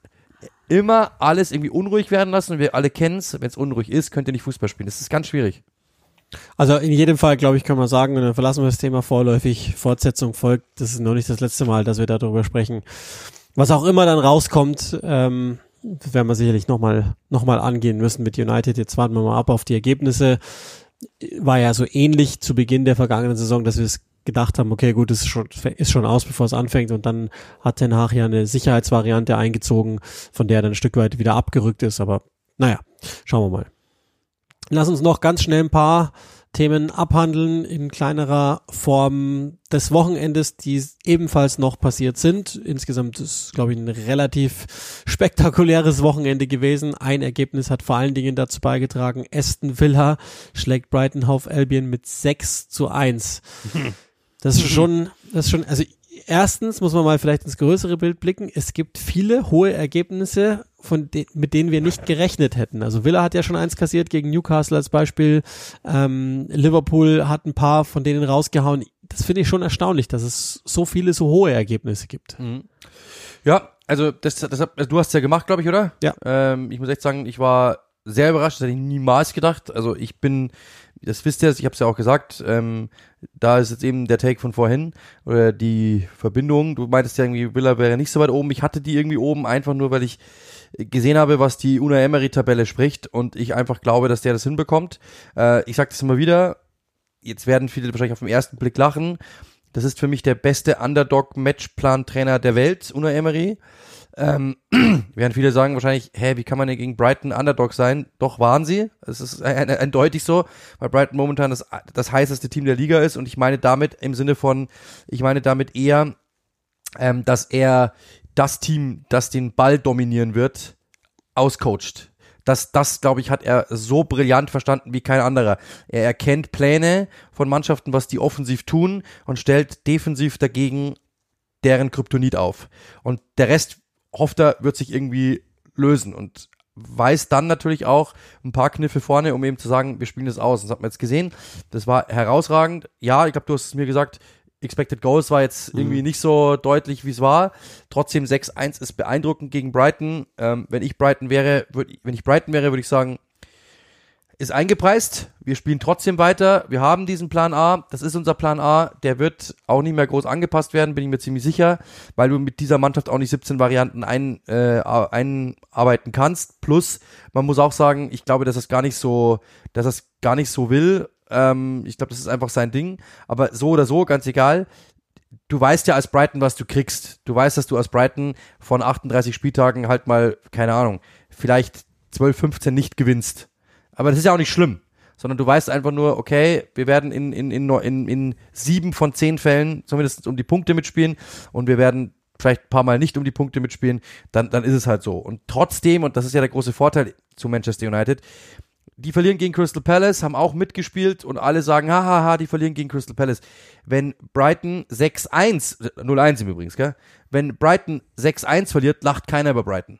immer alles irgendwie unruhig werden lassen. Wir alle kennen es, wenn es unruhig ist, könnt ihr nicht Fußball spielen. Das ist ganz schwierig. Also in jedem Fall, glaube ich, kann man sagen, und dann verlassen wir das Thema vorläufig, Fortsetzung folgt. Das ist noch nicht das letzte Mal, dass wir darüber sprechen. Was auch immer dann rauskommt, ähm, werden wir sicherlich nochmal noch mal angehen müssen mit United. Jetzt warten wir mal ab auf die Ergebnisse. War ja so ähnlich zu Beginn der vergangenen Saison, dass wir es gedacht haben, okay, gut, es ist schon, ist schon aus, bevor es anfängt und dann hat Ten Hag ja eine Sicherheitsvariante eingezogen, von der er dann ein Stück weit wieder abgerückt ist, aber naja, schauen wir mal. Lass uns noch ganz schnell ein paar Themen abhandeln in kleinerer Form des Wochenendes, die ebenfalls noch passiert sind. Insgesamt ist, glaube ich, ein relativ spektakuläres Wochenende gewesen. Ein Ergebnis hat vor allen Dingen dazu beigetragen. Aston Villa schlägt Brighton Hove Albion mit 6 zu 1. Das ist schon, das ist schon, also erstens muss man mal vielleicht ins größere Bild blicken. Es gibt viele hohe Ergebnisse, von de mit denen wir nicht gerechnet hätten. Also Villa hat ja schon eins kassiert gegen Newcastle als Beispiel. Ähm, Liverpool hat ein paar von denen rausgehauen. Das finde ich schon erstaunlich, dass es so viele so hohe Ergebnisse gibt. Mhm. Ja, also das, das, also du hast es ja gemacht, glaube ich, oder? Ja. Ähm, ich muss echt sagen, ich war sehr überrascht, das hätte ich niemals gedacht. Also ich bin das wisst ihr, ich habe es ja auch gesagt, ähm, da ist jetzt eben der Take von vorhin oder die Verbindung. Du meintest ja irgendwie, Villa wäre nicht so weit oben. Ich hatte die irgendwie oben einfach nur, weil ich gesehen habe, was die Una Emery Tabelle spricht und ich einfach glaube, dass der das hinbekommt. Äh, ich sage das immer wieder. Jetzt werden viele wahrscheinlich auf den ersten Blick lachen. Das ist für mich der beste Underdog-Matchplan-Trainer der Welt, Una Emery. Ähm, werden viele sagen wahrscheinlich, hä, wie kann man denn gegen Brighton Underdog sein? Doch waren sie. Es ist eindeutig so, weil Brighton momentan das, das heißeste Team der Liga ist und ich meine damit im Sinne von, ich meine damit eher, ähm, dass er das Team, das den Ball dominieren wird, auscoacht. Das, das, glaube ich, hat er so brillant verstanden wie kein anderer. Er erkennt Pläne von Mannschaften, was die offensiv tun und stellt defensiv dagegen deren Kryptonit auf. Und der Rest, hofft er, wird sich irgendwie lösen und weiß dann natürlich auch ein paar Kniffe vorne, um eben zu sagen, wir spielen das aus. Das hat man jetzt gesehen. Das war herausragend. Ja, ich glaube, du hast es mir gesagt, Expected Goals war jetzt irgendwie mhm. nicht so deutlich, wie es war. Trotzdem 6-1 ist beeindruckend gegen Brighton. Ähm, wenn ich Brighton wäre, würd, wenn ich Brighton wäre, würde ich sagen, ist eingepreist. Wir spielen trotzdem weiter. Wir haben diesen Plan A. Das ist unser Plan A. Der wird auch nicht mehr groß angepasst werden, bin ich mir ziemlich sicher, weil du mit dieser Mannschaft auch nicht 17 Varianten ein, äh, einarbeiten kannst. Plus, man muss auch sagen, ich glaube, dass es gar nicht so, dass es gar nicht so will ähm, ich glaube, das ist einfach sein Ding. Aber so oder so, ganz egal. Du weißt ja als Brighton, was du kriegst. Du weißt, dass du als Brighton von 38 Spieltagen halt mal, keine Ahnung, vielleicht 12, 15 nicht gewinnst. Aber das ist ja auch nicht schlimm. Sondern du weißt einfach nur, okay, wir werden in, in, in, in, in sieben von zehn Fällen zumindest um die Punkte mitspielen und wir werden vielleicht ein paar Mal nicht um die Punkte mitspielen, dann, dann ist es halt so. Und trotzdem, und das ist ja der große Vorteil zu Manchester United, die verlieren gegen Crystal Palace, haben auch mitgespielt und alle sagen, hahaha, die verlieren gegen Crystal Palace. Wenn Brighton 6-1, 0-1 im Übrigens, gell? Wenn Brighton 6-1 verliert, lacht keiner über Brighton.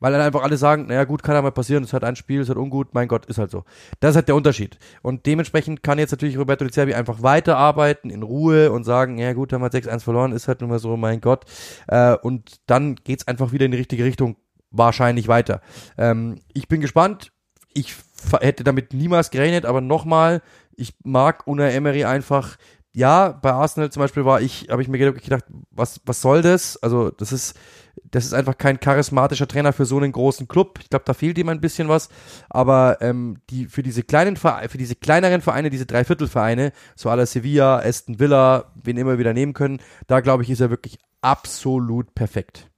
Weil dann einfach alle sagen, naja gut, kann ja mal passieren, es halt ein Spiel, es halt ungut, mein Gott, ist halt so. Das ist halt der Unterschied. Und dementsprechend kann jetzt natürlich Roberto Di Cerbi einfach weiterarbeiten, in Ruhe und sagen, ja gut, haben wir 6-1 verloren, ist halt nun mal so, mein Gott. Äh, und dann geht's einfach wieder in die richtige Richtung, wahrscheinlich weiter. Ähm, ich bin gespannt, ich hätte damit niemals gerechnet, aber nochmal, ich mag Una Emery einfach. Ja, bei Arsenal zum Beispiel war ich, habe ich mir gedacht, was, was soll das? Also, das ist, das ist einfach kein charismatischer Trainer für so einen großen Club. Ich glaube, da fehlt ihm ein bisschen was. Aber ähm, die, für diese kleinen für diese kleineren Vereine, diese Dreiviertelvereine, so aller Sevilla, Aston Villa, wen immer wieder nehmen können, da glaube ich, ist er wirklich absolut perfekt.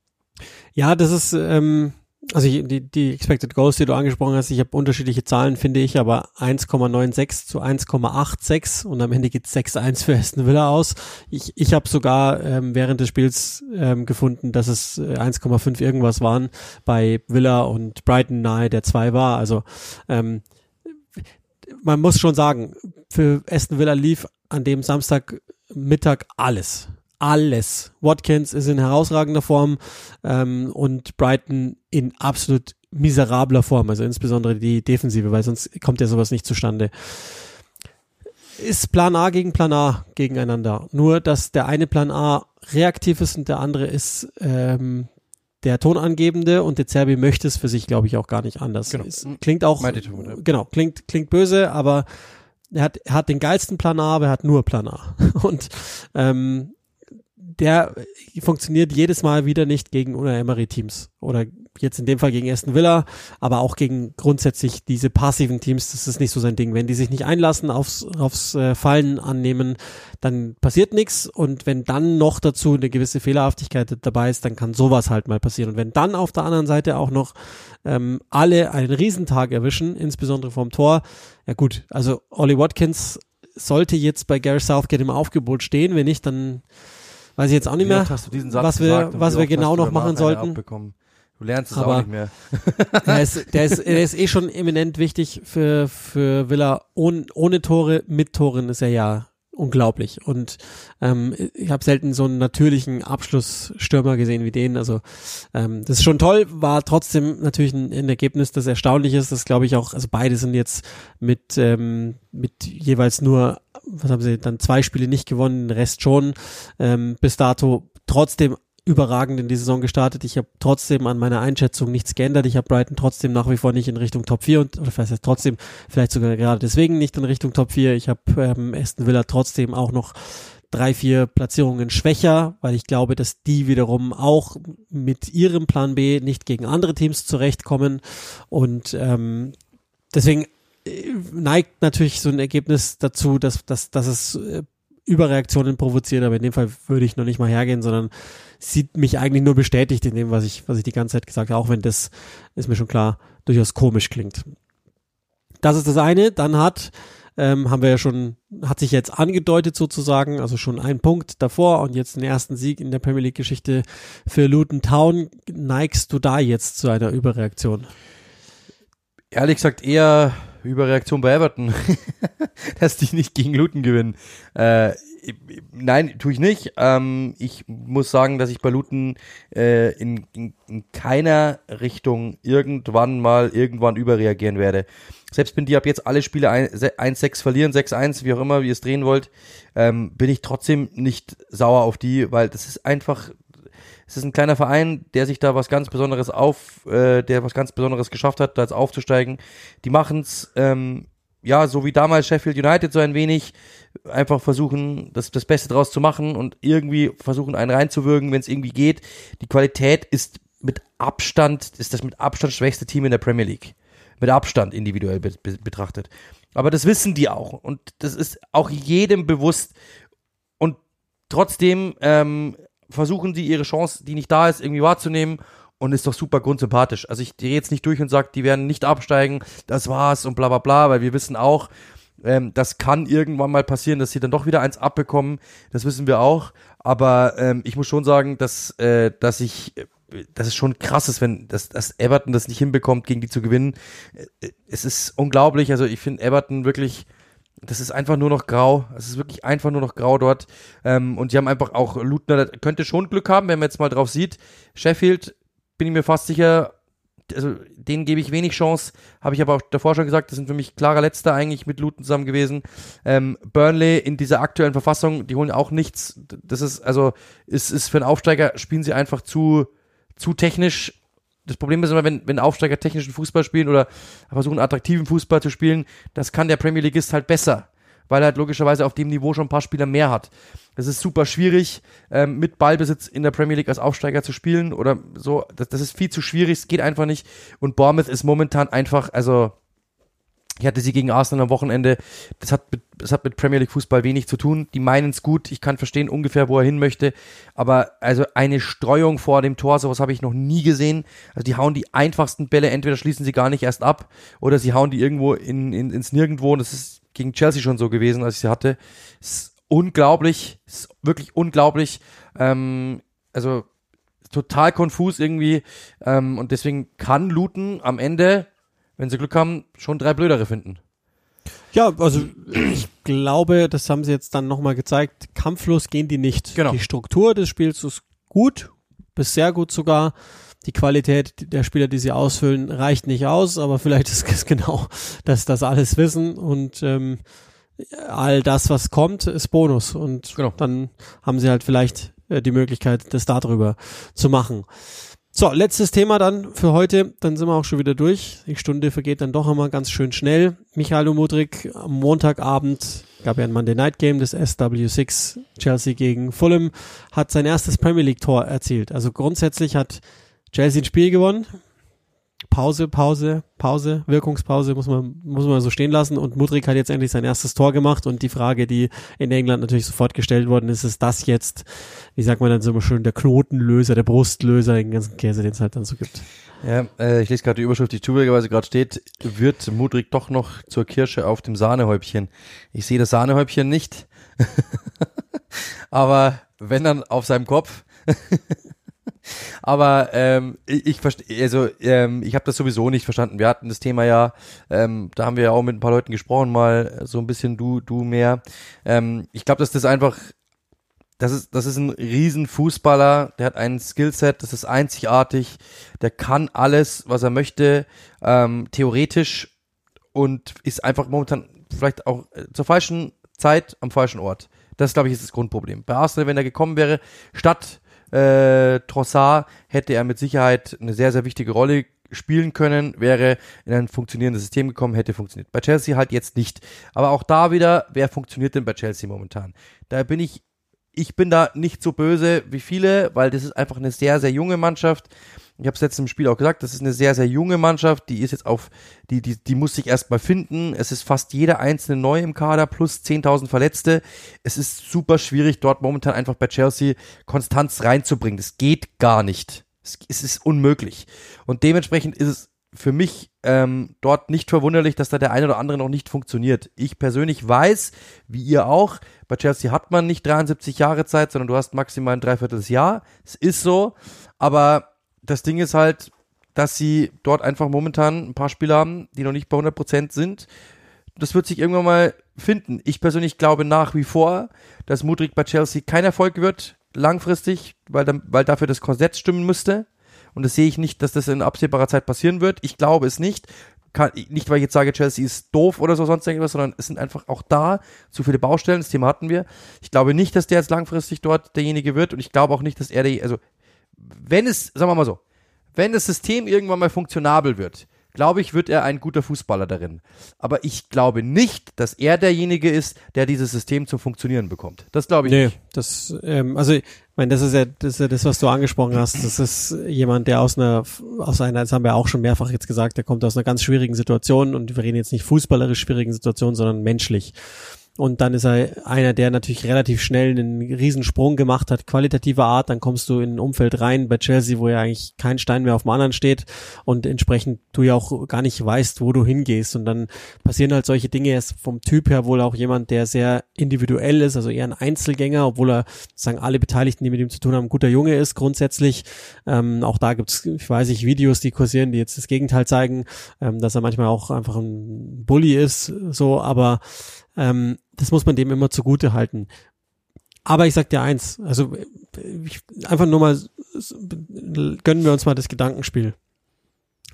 Ja, das ist, ähm, also ich, die, die Expected Goals, die du angesprochen hast, ich habe unterschiedliche Zahlen, finde ich, aber 1,96 zu 1,86 und am Ende geht 6-1 für Aston Villa aus. Ich, ich habe sogar ähm, während des Spiels ähm, gefunden, dass es 1,5 äh, irgendwas waren bei Villa und Brighton nahe der 2 war. Also ähm, man muss schon sagen, für Aston Villa lief an dem Samstagmittag alles alles. Watkins ist in herausragender Form ähm, und Brighton in absolut miserabler Form, also insbesondere die Defensive, weil sonst kommt ja sowas nicht zustande. Ist Plan A gegen Plan A gegeneinander. Nur, dass der eine Plan A reaktiv ist und der andere ist ähm, der Tonangebende und der Zerbi möchte es für sich, glaube ich, auch gar nicht anders. Genau. Es klingt auch, genau, klingt, klingt böse, aber er hat, er hat den geilsten Plan A, aber er hat nur Plan A. Und ähm, der funktioniert jedes Mal wieder nicht gegen Unai Emery Teams oder jetzt in dem Fall gegen Aston Villa, aber auch gegen grundsätzlich diese passiven Teams, das ist nicht so sein Ding. Wenn die sich nicht einlassen, aufs, aufs äh, Fallen annehmen, dann passiert nichts und wenn dann noch dazu eine gewisse Fehlerhaftigkeit dabei ist, dann kann sowas halt mal passieren. Und wenn dann auf der anderen Seite auch noch ähm, alle einen Riesentag erwischen, insbesondere vom Tor, ja gut, also Ollie Watkins sollte jetzt bei Gary Southgate im Aufgebot stehen, wenn nicht, dann weiß ich jetzt auch nicht mehr, was wir, was wir genau noch machen sollten. Du lernst es Aber auch nicht mehr. der, ist, der, ist, der ist eh schon eminent wichtig für, für Villa. Ohne, ohne Tore, mit Toren ist er ja unglaublich. Und ähm, ich habe selten so einen natürlichen Abschlussstürmer gesehen wie den. Also ähm, das ist schon toll, war trotzdem natürlich ein, ein Ergebnis, das erstaunlich ist. Das glaube ich auch, also beide sind jetzt mit, ähm, mit jeweils nur was haben sie dann zwei Spiele nicht gewonnen, den Rest schon. Ähm, bis dato trotzdem überragend in die Saison gestartet. Ich habe trotzdem an meiner Einschätzung nichts geändert. Ich habe Brighton trotzdem nach wie vor nicht in Richtung Top 4 und oder vielleicht trotzdem, vielleicht sogar gerade deswegen nicht in Richtung Top 4. Ich habe ähm, Aston Villa trotzdem auch noch drei, vier Platzierungen schwächer, weil ich glaube, dass die wiederum auch mit ihrem Plan B nicht gegen andere Teams zurechtkommen. Und ähm, deswegen neigt natürlich so ein Ergebnis dazu, dass, dass, dass es äh, Überreaktionen provoziert, aber in dem Fall würde ich noch nicht mal hergehen, sondern sieht mich eigentlich nur bestätigt in dem, was ich, was ich die ganze Zeit gesagt habe, auch wenn das, ist mir schon klar, durchaus komisch klingt. Das ist das eine. Dann hat, ähm, haben wir ja schon, hat sich jetzt angedeutet sozusagen, also schon ein Punkt davor und jetzt den ersten Sieg in der Premier League Geschichte für Luton Town. Neigst du da jetzt zu einer Überreaktion? Ehrlich gesagt eher Überreaktion bei Everton, dass die nicht gegen Luton gewinnen. Äh, nein, tue ich nicht. Ähm, ich muss sagen, dass ich bei Luton äh, in, in, in, keiner Richtung irgendwann mal irgendwann überreagieren werde. Selbst wenn die ab jetzt alle Spiele 1-6 verlieren, 6-1, wie auch immer, wie ihr es drehen wollt, ähm, bin ich trotzdem nicht sauer auf die, weil das ist einfach, es ist ein kleiner Verein, der sich da was ganz Besonderes auf, äh, der was ganz Besonderes geschafft hat, da jetzt aufzusteigen. Die machen es, ähm, ja, so wie damals Sheffield United so ein wenig, einfach versuchen, das, das Beste draus zu machen und irgendwie versuchen, einen reinzuwürgen, wenn es irgendwie geht. Die Qualität ist mit Abstand, ist das mit Abstand schwächste Team in der Premier League. Mit Abstand individuell be betrachtet. Aber das wissen die auch. Und das ist auch jedem bewusst. Und trotzdem ähm, versuchen die ihre Chance, die nicht da ist, irgendwie wahrzunehmen und ist doch super grundsympathisch. Also ich gehe jetzt nicht durch und sage, die werden nicht absteigen, das war's und bla bla bla, weil wir wissen auch, ähm, das kann irgendwann mal passieren, dass sie dann doch wieder eins abbekommen. Das wissen wir auch. Aber ähm, ich muss schon sagen, dass, äh, dass ich dass es schon krass ist, wenn das, dass Everton das nicht hinbekommt, gegen die zu gewinnen. Äh, es ist unglaublich. Also ich finde Everton wirklich, das ist einfach nur noch grau. Es ist wirklich einfach nur noch grau dort. Ähm, und die haben einfach auch Lutner könnte schon Glück haben, wenn man jetzt mal drauf sieht. Sheffield bin ich mir fast sicher, also denen gebe ich wenig Chance, habe ich aber auch davor schon gesagt, das sind für mich klarer Letzter eigentlich mit Luton zusammen gewesen. Ähm, Burnley in dieser aktuellen Verfassung, die holen auch nichts. Das ist, also, ist, ist für einen Aufsteiger, spielen sie einfach zu, zu technisch. Das Problem ist immer, wenn, wenn Aufsteiger technischen Fußball spielen oder versuchen, attraktiven Fußball zu spielen, das kann der Premier Leagueist halt besser weil er halt logischerweise auf dem Niveau schon ein paar Spieler mehr hat. Es ist super schwierig, ähm, mit Ballbesitz in der Premier League als Aufsteiger zu spielen oder so. Das, das ist viel zu schwierig, es geht einfach nicht. Und Bournemouth ist momentan einfach, also ich hatte sie gegen Arsenal am Wochenende. Das hat mit, das hat mit Premier League Fußball wenig zu tun. Die meinen es gut. Ich kann verstehen ungefähr, wo er hin möchte. Aber also eine Streuung vor dem Tor, sowas habe ich noch nie gesehen. Also die hauen die einfachsten Bälle. Entweder schließen sie gar nicht erst ab oder sie hauen die irgendwo in, in, ins Nirgendwo. Und das ist gegen Chelsea schon so gewesen, als ich sie hatte. Ist unglaublich, ist wirklich unglaublich. Ähm, also total konfus irgendwie. Ähm, und deswegen kann Luton am Ende, wenn sie Glück haben, schon drei Blödere finden. Ja, also ich glaube, das haben sie jetzt dann nochmal gezeigt. Kampflos gehen die nicht. Genau. Die Struktur des Spiels ist gut, bis sehr gut sogar die Qualität der Spieler, die sie ausfüllen, reicht nicht aus, aber vielleicht ist es genau, dass das alles wissen und ähm, all das, was kommt, ist Bonus und genau. dann haben sie halt vielleicht äh, die Möglichkeit, das darüber zu machen. So, letztes Thema dann für heute, dann sind wir auch schon wieder durch. Die Stunde vergeht dann doch immer ganz schön schnell. Michael Mudrik am Montagabend gab ja ein Monday Night Game des SW6 Chelsea gegen Fulham, hat sein erstes Premier League Tor erzielt. Also grundsätzlich hat Chelsea ein Spiel gewonnen. Pause, Pause, Pause, Wirkungspause muss man, muss man so stehen lassen. Und Mudrik hat jetzt endlich sein erstes Tor gemacht. Und die Frage, die in England natürlich sofort gestellt worden ist, ist das jetzt, wie sagt man dann so immer schön, der Knotenlöser, der Brustlöser, den ganzen Käse, den es halt dann so gibt. Ja, äh, ich lese gerade die Überschrift, die zufälligerweise gerade steht, wird Mudrik doch noch zur Kirsche auf dem Sahnehäubchen. Ich sehe das Sahnehäubchen nicht. Aber wenn dann auf seinem Kopf. Aber ähm, ich, ich verstehe, also ähm, ich habe das sowieso nicht verstanden. Wir hatten das Thema ja, ähm, da haben wir ja auch mit ein paar Leuten gesprochen, mal so ein bisschen du, du mehr. Ähm, ich glaube, dass das einfach, das ist, das ist ein Riesenfußballer, der hat ein Skillset, das ist einzigartig, der kann alles, was er möchte, ähm, theoretisch und ist einfach momentan vielleicht auch äh, zur falschen Zeit am falschen Ort. Das, glaube ich, ist das Grundproblem. Bei Arsenal, wenn er gekommen wäre, statt äh, Trossard hätte er mit Sicherheit eine sehr, sehr wichtige Rolle spielen können, wäre in ein funktionierendes System gekommen, hätte funktioniert. Bei Chelsea halt jetzt nicht. Aber auch da wieder, wer funktioniert denn bei Chelsea momentan? Da bin ich, ich bin da nicht so böse wie viele, weil das ist einfach eine sehr, sehr junge Mannschaft. Ich habe es letztens im Spiel auch gesagt, das ist eine sehr, sehr junge Mannschaft, die ist jetzt auf, die, die, die muss sich erstmal finden. Es ist fast jeder einzelne neu im Kader plus 10.000 Verletzte. Es ist super schwierig, dort momentan einfach bei Chelsea Konstanz reinzubringen. Das geht gar nicht. Es, es ist unmöglich. Und dementsprechend ist es für mich ähm, dort nicht verwunderlich, dass da der eine oder andere noch nicht funktioniert. Ich persönlich weiß, wie ihr auch, bei Chelsea hat man nicht 73 Jahre Zeit, sondern du hast maximal ein Dreivierteljahr. Es ist so, aber das Ding ist halt, dass sie dort einfach momentan ein paar Spieler haben, die noch nicht bei 100% sind. Das wird sich irgendwann mal finden. Ich persönlich glaube nach wie vor, dass Mudrik bei Chelsea kein Erfolg wird, langfristig, weil, dann, weil dafür das Korsett stimmen müsste. Und das sehe ich nicht, dass das in absehbarer Zeit passieren wird. Ich glaube es nicht. Kann, nicht, weil ich jetzt sage, Chelsea ist doof oder so sonst irgendwas, sondern es sind einfach auch da zu viele Baustellen. Das Thema hatten wir. Ich glaube nicht, dass der jetzt langfristig dort derjenige wird und ich glaube auch nicht, dass er der, also wenn es, sagen wir mal so, wenn das System irgendwann mal funktionabel wird, glaube ich, wird er ein guter Fußballer darin. Aber ich glaube nicht, dass er derjenige ist, der dieses System zum Funktionieren bekommt. Das glaube ich nee, nicht. Das, ähm, also ich meine, das ist ja das, ist ja das, was du angesprochen hast. Das ist jemand, der aus einer, aus einer, das haben wir auch schon mehrfach jetzt gesagt, der kommt aus einer ganz schwierigen Situation und wir reden jetzt nicht fußballerisch schwierigen Situation, sondern menschlich. Und dann ist er einer, der natürlich relativ schnell einen Riesensprung gemacht hat, qualitativer Art. Dann kommst du in ein Umfeld rein bei Chelsea, wo ja eigentlich kein Stein mehr auf dem anderen steht und entsprechend du ja auch gar nicht weißt, wo du hingehst. Und dann passieren halt solche Dinge. Er ist vom Typ her wohl auch jemand, der sehr individuell ist, also eher ein Einzelgänger, obwohl er sagen alle Beteiligten, die mit ihm zu tun haben, guter Junge ist grundsätzlich. Ähm, auch da gibt's, ich weiß nicht, Videos, die kursieren, die jetzt das Gegenteil zeigen, ähm, dass er manchmal auch einfach ein Bully ist, so, aber ähm, das muss man dem immer zugute halten. Aber ich sag dir eins, also ich, einfach nur mal gönnen wir uns mal das Gedankenspiel.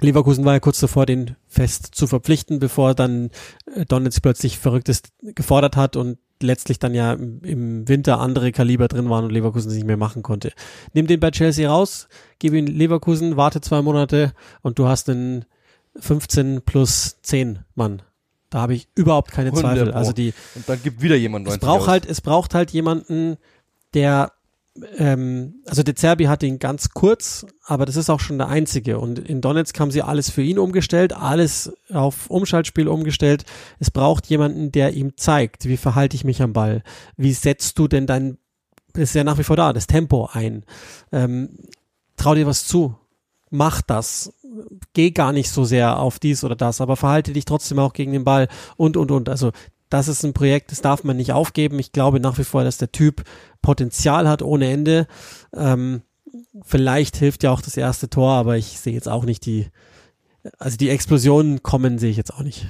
Leverkusen war ja kurz davor, den fest zu verpflichten, bevor dann äh, Donitz plötzlich Verrücktes gefordert hat und letztlich dann ja im Winter andere Kaliber drin waren und Leverkusen sich nicht mehr machen konnte. Nimm den bei Chelsea raus, gib ihn Leverkusen, warte zwei Monate und du hast einen 15 plus 10 Mann da habe ich überhaupt keine Zweifel. Also die und dann gibt wieder jemand Es braucht halt, es braucht halt jemanden, der ähm, also De Zerbi hat ihn ganz kurz, aber das ist auch schon der einzige. Und in Donetsk haben sie alles für ihn umgestellt, alles auf Umschaltspiel umgestellt. Es braucht jemanden, der ihm zeigt, wie verhalte ich mich am Ball, wie setzt du denn dein, das ist ja nach wie vor da, das Tempo ein. Ähm, trau dir was zu, mach das geh gar nicht so sehr auf dies oder das, aber verhalte dich trotzdem auch gegen den Ball und, und, und. Also das ist ein Projekt, das darf man nicht aufgeben. Ich glaube nach wie vor, dass der Typ Potenzial hat ohne Ende. Ähm, vielleicht hilft ja auch das erste Tor, aber ich sehe jetzt auch nicht die, also die Explosionen kommen, sehe ich jetzt auch nicht.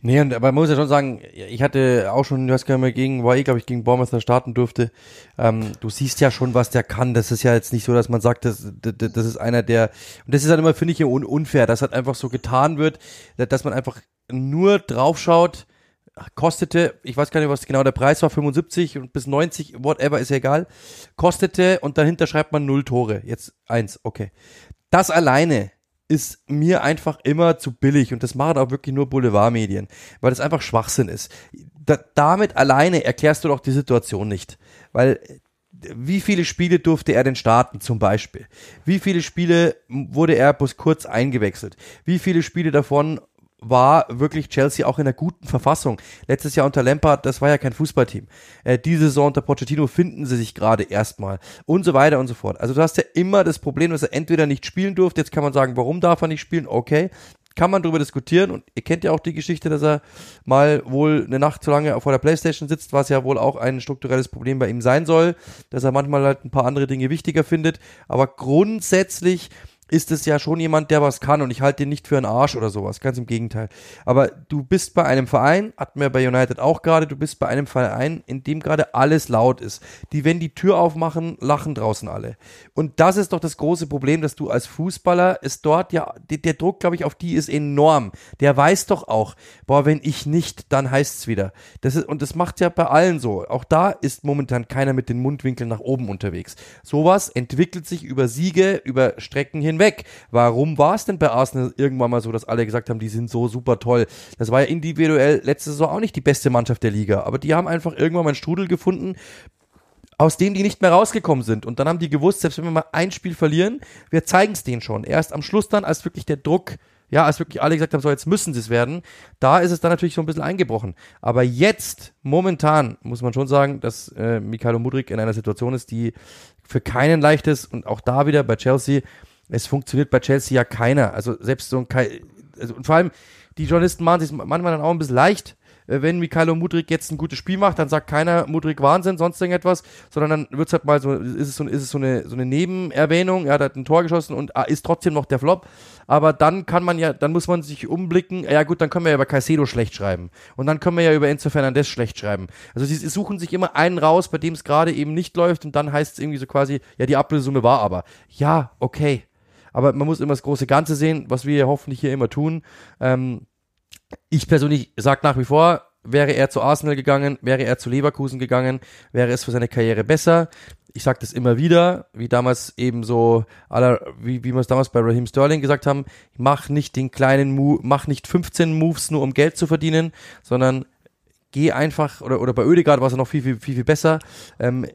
Nee, und aber man muss ja schon sagen, ich hatte auch schon, du hast gar nicht gegen, war eh, glaube ich, gegen Bournemouth starten durfte. Ähm, du siehst ja schon, was der kann. Das ist ja jetzt nicht so, dass man sagt, das, das, das ist einer, der, und das ist halt immer, finde ich, unfair, dass halt einfach so getan wird, dass man einfach nur draufschaut, kostete, ich weiß gar nicht, was genau der Preis war, 75 und bis 90, whatever, ist ja egal, kostete und dahinter schreibt man null Tore. Jetzt eins, okay. Das alleine ist mir einfach immer zu billig und das machen auch wirklich nur Boulevardmedien, weil das einfach Schwachsinn ist. Da, damit alleine erklärst du doch die Situation nicht, weil wie viele Spiele durfte er denn starten zum Beispiel? Wie viele Spiele wurde er bloß kurz eingewechselt? Wie viele Spiele davon war wirklich Chelsea auch in einer guten Verfassung. Letztes Jahr unter Lampard, das war ja kein Fußballteam. Äh, diese Saison unter Pochettino finden sie sich gerade erstmal und so weiter und so fort. Also du hast ja immer das Problem, dass er entweder nicht spielen durfte, jetzt kann man sagen, warum darf er nicht spielen? Okay, kann man darüber diskutieren und ihr kennt ja auch die Geschichte, dass er mal wohl eine Nacht zu lange vor der Playstation sitzt, was ja wohl auch ein strukturelles Problem bei ihm sein soll, dass er manchmal halt ein paar andere Dinge wichtiger findet, aber grundsätzlich ist es ja schon jemand, der was kann und ich halte den nicht für einen Arsch oder sowas, ganz im Gegenteil. Aber du bist bei einem Verein, hatten wir bei United auch gerade, du bist bei einem Verein, in dem gerade alles laut ist. Die, wenn die Tür aufmachen, lachen draußen alle. Und das ist doch das große Problem, dass du als Fußballer ist dort ja, der, Druck, glaube ich, auf die ist enorm. Der weiß doch auch, boah, wenn ich nicht, dann heißt's wieder. Das ist, und das macht ja bei allen so. Auch da ist momentan keiner mit den Mundwinkeln nach oben unterwegs. Sowas entwickelt sich über Siege, über Strecken hinweg weg. Warum war es denn bei Arsenal irgendwann mal so, dass alle gesagt haben, die sind so super toll? Das war ja individuell letzte Saison auch nicht die beste Mannschaft der Liga, aber die haben einfach irgendwann mal einen Strudel gefunden, aus dem die nicht mehr rausgekommen sind. Und dann haben die gewusst, selbst wenn wir mal ein Spiel verlieren, wir zeigen es denen schon. Erst am Schluss dann, als wirklich der Druck, ja, als wirklich alle gesagt haben, so jetzt müssen sie es werden, da ist es dann natürlich so ein bisschen eingebrochen. Aber jetzt, momentan, muss man schon sagen, dass äh, Mikhailo Mudrik in einer Situation ist, die für keinen leicht ist und auch da wieder bei Chelsea, es funktioniert bei Chelsea ja keiner. Also selbst so ein, Kai, also, und vor allem, die Journalisten machen sich manchmal dann auch ein bisschen leicht, äh, wenn Mikhailo Mudrik jetzt ein gutes Spiel macht, dann sagt keiner Mudrik Wahnsinn, sonst irgendetwas, sondern dann wird's halt mal so, ist es so, ist es so eine, so eine Nebenerwähnung, er hat ein Tor geschossen und ah, ist trotzdem noch der Flop, aber dann kann man ja, dann muss man sich umblicken, ja gut, dann können wir ja über Caicedo schlecht schreiben und dann können wir ja über Enzo Fernandez schlecht schreiben. Also sie suchen sich immer einen raus, bei dem es gerade eben nicht läuft und dann heißt es irgendwie so quasi, ja die Ablösesumme war aber. Ja, okay. Aber man muss immer das große Ganze sehen, was wir hoffentlich hier immer tun. Ähm, ich persönlich sage nach wie vor, wäre er zu Arsenal gegangen, wäre er zu Leverkusen gegangen, wäre es für seine Karriere besser. Ich sage das immer wieder, wie damals eben so, wie, wie wir es damals bei Raheem Sterling gesagt haben, mach nicht den kleinen Move, mach nicht 15 Moves nur um Geld zu verdienen, sondern geh einfach, oder, oder bei Oedegaard war es noch viel, viel, viel, viel besser. Ähm,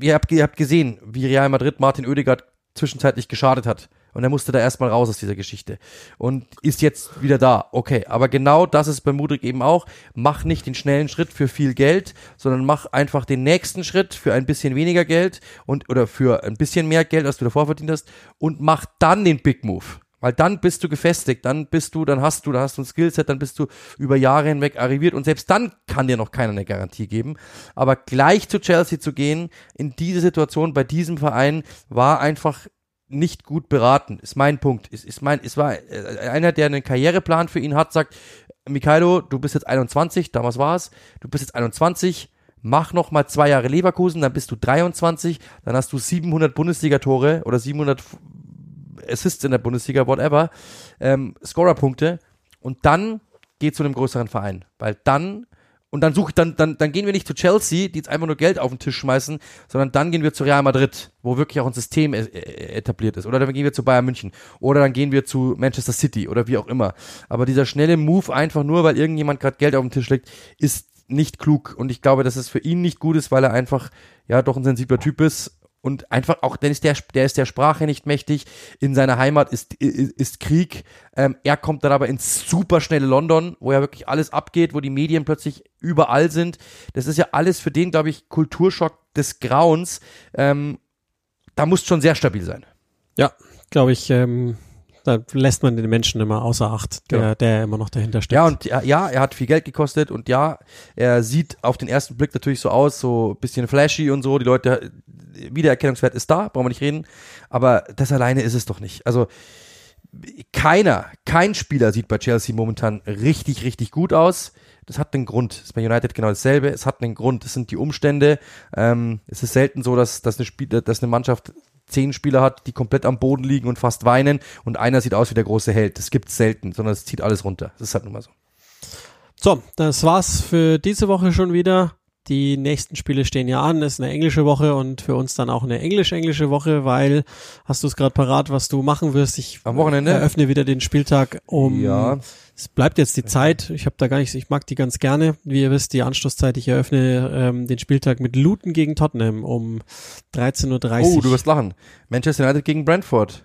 ihr, habt, ihr habt gesehen, wie Real Madrid Martin Oedegaard zwischenzeitlich geschadet hat. Und er musste da erstmal raus aus dieser Geschichte. Und ist jetzt wieder da. Okay, aber genau das ist bei Mudrik eben auch. Mach nicht den schnellen Schritt für viel Geld, sondern mach einfach den nächsten Schritt für ein bisschen weniger Geld und oder für ein bisschen mehr Geld, als du davor verdient hast, und mach dann den Big Move. Weil dann bist du gefestigt, dann bist du, dann hast du, dann hast du ein Skillset, dann bist du über Jahre hinweg arriviert und selbst dann kann dir noch keiner eine Garantie geben. Aber gleich zu Chelsea zu gehen, in diese Situation bei diesem Verein, war einfach nicht gut beraten, ist mein Punkt. Ist, ist mein, es war äh, einer, der einen Karriereplan für ihn hat, sagt, Mikhailo, du bist jetzt 21, damals war es, du bist jetzt 21, mach noch mal zwei Jahre Leverkusen, dann bist du 23, dann hast du 700 Bundesliga-Tore oder 700 Assists in der Bundesliga, whatever, ähm, Scorer-Punkte und dann geh zu einem größeren Verein, weil dann und dann suche dann, dann, dann gehen wir nicht zu Chelsea, die jetzt einfach nur Geld auf den Tisch schmeißen, sondern dann gehen wir zu Real Madrid, wo wirklich auch ein System e, e, etabliert ist. Oder dann gehen wir zu Bayern München. Oder dann gehen wir zu Manchester City oder wie auch immer. Aber dieser schnelle Move einfach nur, weil irgendjemand gerade Geld auf dem Tisch legt, ist nicht klug. Und ich glaube, dass es für ihn nicht gut ist, weil er einfach, ja, doch ein sensibler Typ ist und einfach auch, denn ist der, der ist der Sprache nicht mächtig. In seiner Heimat ist, ist, Krieg. Ähm, er kommt dann aber ins superschnelle London, wo ja wirklich alles abgeht, wo die Medien plötzlich überall sind. Das ist ja alles für den, glaube ich, Kulturschock des Grauens. Ähm, da muss schon sehr stabil sein. Ja, glaube ich, ähm, da lässt man den Menschen immer außer Acht, der, genau. der immer noch dahinter steht. Ja, und ja, ja, er hat viel Geld gekostet und ja, er sieht auf den ersten Blick natürlich so aus, so ein bisschen flashy und so. Die Leute, Wiedererkennungswert ist da, brauchen wir nicht reden. Aber das alleine ist es doch nicht. Also, keiner, kein Spieler sieht bei Chelsea momentan richtig, richtig gut aus. Das hat einen Grund. Das ist bei United genau dasselbe. Es hat einen Grund. Das sind die Umstände. Ähm, es ist selten so, dass, dass, eine, Spiel, dass eine Mannschaft zehn Spieler hat, die komplett am Boden liegen und fast weinen und einer sieht aus wie der große Held. Das gibt's selten, sondern es zieht alles runter. Das ist halt nun mal so. So, das war's für diese Woche schon wieder. Die nächsten Spiele stehen ja an, es ist eine englische Woche und für uns dann auch eine englisch-englische Woche, weil, hast du es gerade parat, was du machen wirst? Ich Am Wochenende? eröffne wieder den Spieltag um, ja. es bleibt jetzt die Zeit, ich habe da gar nichts, ich mag die ganz gerne, wie ihr wisst, die Anschlusszeit, ich eröffne ähm, den Spieltag mit Luton gegen Tottenham um 13.30 Uhr. Oh, du wirst lachen. Manchester United gegen Brentford.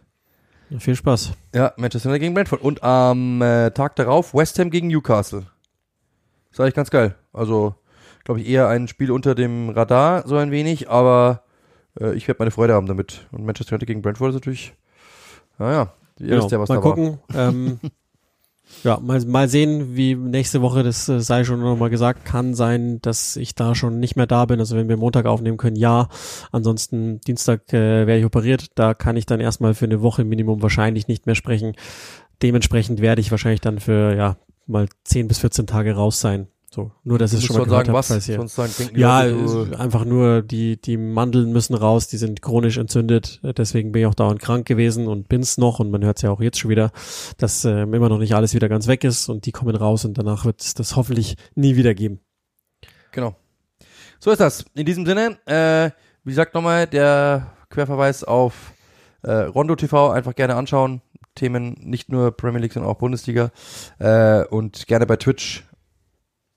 Na, viel Spaß. Ja, Manchester United gegen Brentford und am äh, Tag darauf West Ham gegen Newcastle. Ist eigentlich ganz geil. Also glaube ich, eher ein Spiel unter dem Radar, so ein wenig, aber äh, ich werde meine Freude haben damit. Und Manchester United gegen Brentford ist natürlich, naja, ihr genau. wisst ja, was mal da gucken. Ähm, ja, mal, mal sehen, wie nächste Woche, das äh, sei schon nochmal gesagt, kann sein, dass ich da schon nicht mehr da bin. Also wenn wir Montag aufnehmen können, ja. Ansonsten Dienstag äh, wäre ich operiert. Da kann ich dann erstmal für eine Woche Minimum wahrscheinlich nicht mehr sprechen. Dementsprechend werde ich wahrscheinlich dann für, ja, mal 10 bis 14 Tage raus sein. So, nur dass es schon mal gehört sagen, habt, was? Sonst sagen, ja, Leute, einfach nur die die Mandeln müssen raus, die sind chronisch entzündet. Deswegen bin ich auch dauernd krank gewesen und bin's noch und man hört es ja auch jetzt schon wieder, dass äh, immer noch nicht alles wieder ganz weg ist und die kommen raus und danach wird es das hoffentlich nie wieder geben. Genau. So ist das. In diesem Sinne, äh, wie gesagt nochmal der Querverweis auf äh, Rondo TV einfach gerne anschauen. Themen nicht nur Premier League, sondern auch Bundesliga äh, und gerne bei Twitch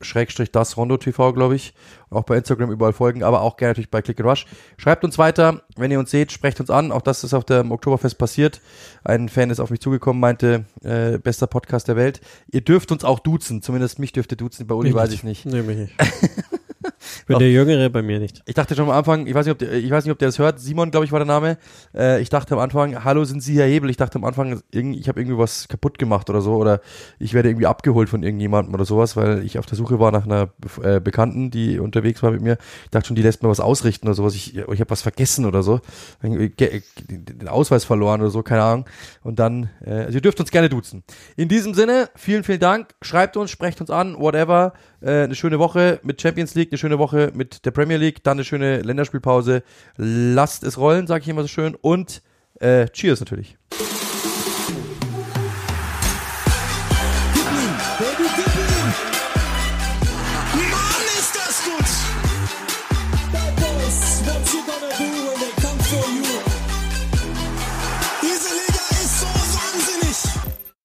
Schrägstrich das Rondo TV, glaube ich. Auch bei Instagram überall folgen, aber auch gerne natürlich bei Click and Rush. Schreibt uns weiter, wenn ihr uns seht, sprecht uns an. Auch das ist auf dem Oktoberfest passiert. Ein Fan ist auf mich zugekommen, meinte, äh, bester Podcast der Welt. Ihr dürft uns auch duzen, zumindest mich dürft ihr duzen, bei Uli weiß ich nicht. Nee, mich nicht. Bin der Jüngere bei mir nicht. Ich dachte schon am Anfang, ich weiß nicht, ob der, ich weiß nicht, ob der das hört. Simon, glaube ich, war der Name. Äh, ich dachte am Anfang, hallo, sind Sie Herr Hebel? Ich dachte am Anfang, ich habe irgendwie was kaputt gemacht oder so oder ich werde irgendwie abgeholt von irgendjemandem oder sowas, weil ich auf der Suche war nach einer äh, Bekannten, die unterwegs war mit mir. Ich dachte schon, die lässt mir was ausrichten oder sowas. Ich, ich habe was vergessen oder so, den Ausweis verloren oder so, keine Ahnung. Und dann, äh, also ihr dürft uns gerne duzen. In diesem Sinne, vielen, vielen Dank. Schreibt uns, sprecht uns an, whatever. Äh, eine schöne Woche mit Champions League, eine schöne Woche mit der Premier League, dann eine schöne Länderspielpause. Lasst es rollen, sage ich immer so schön. Und äh, Cheers natürlich.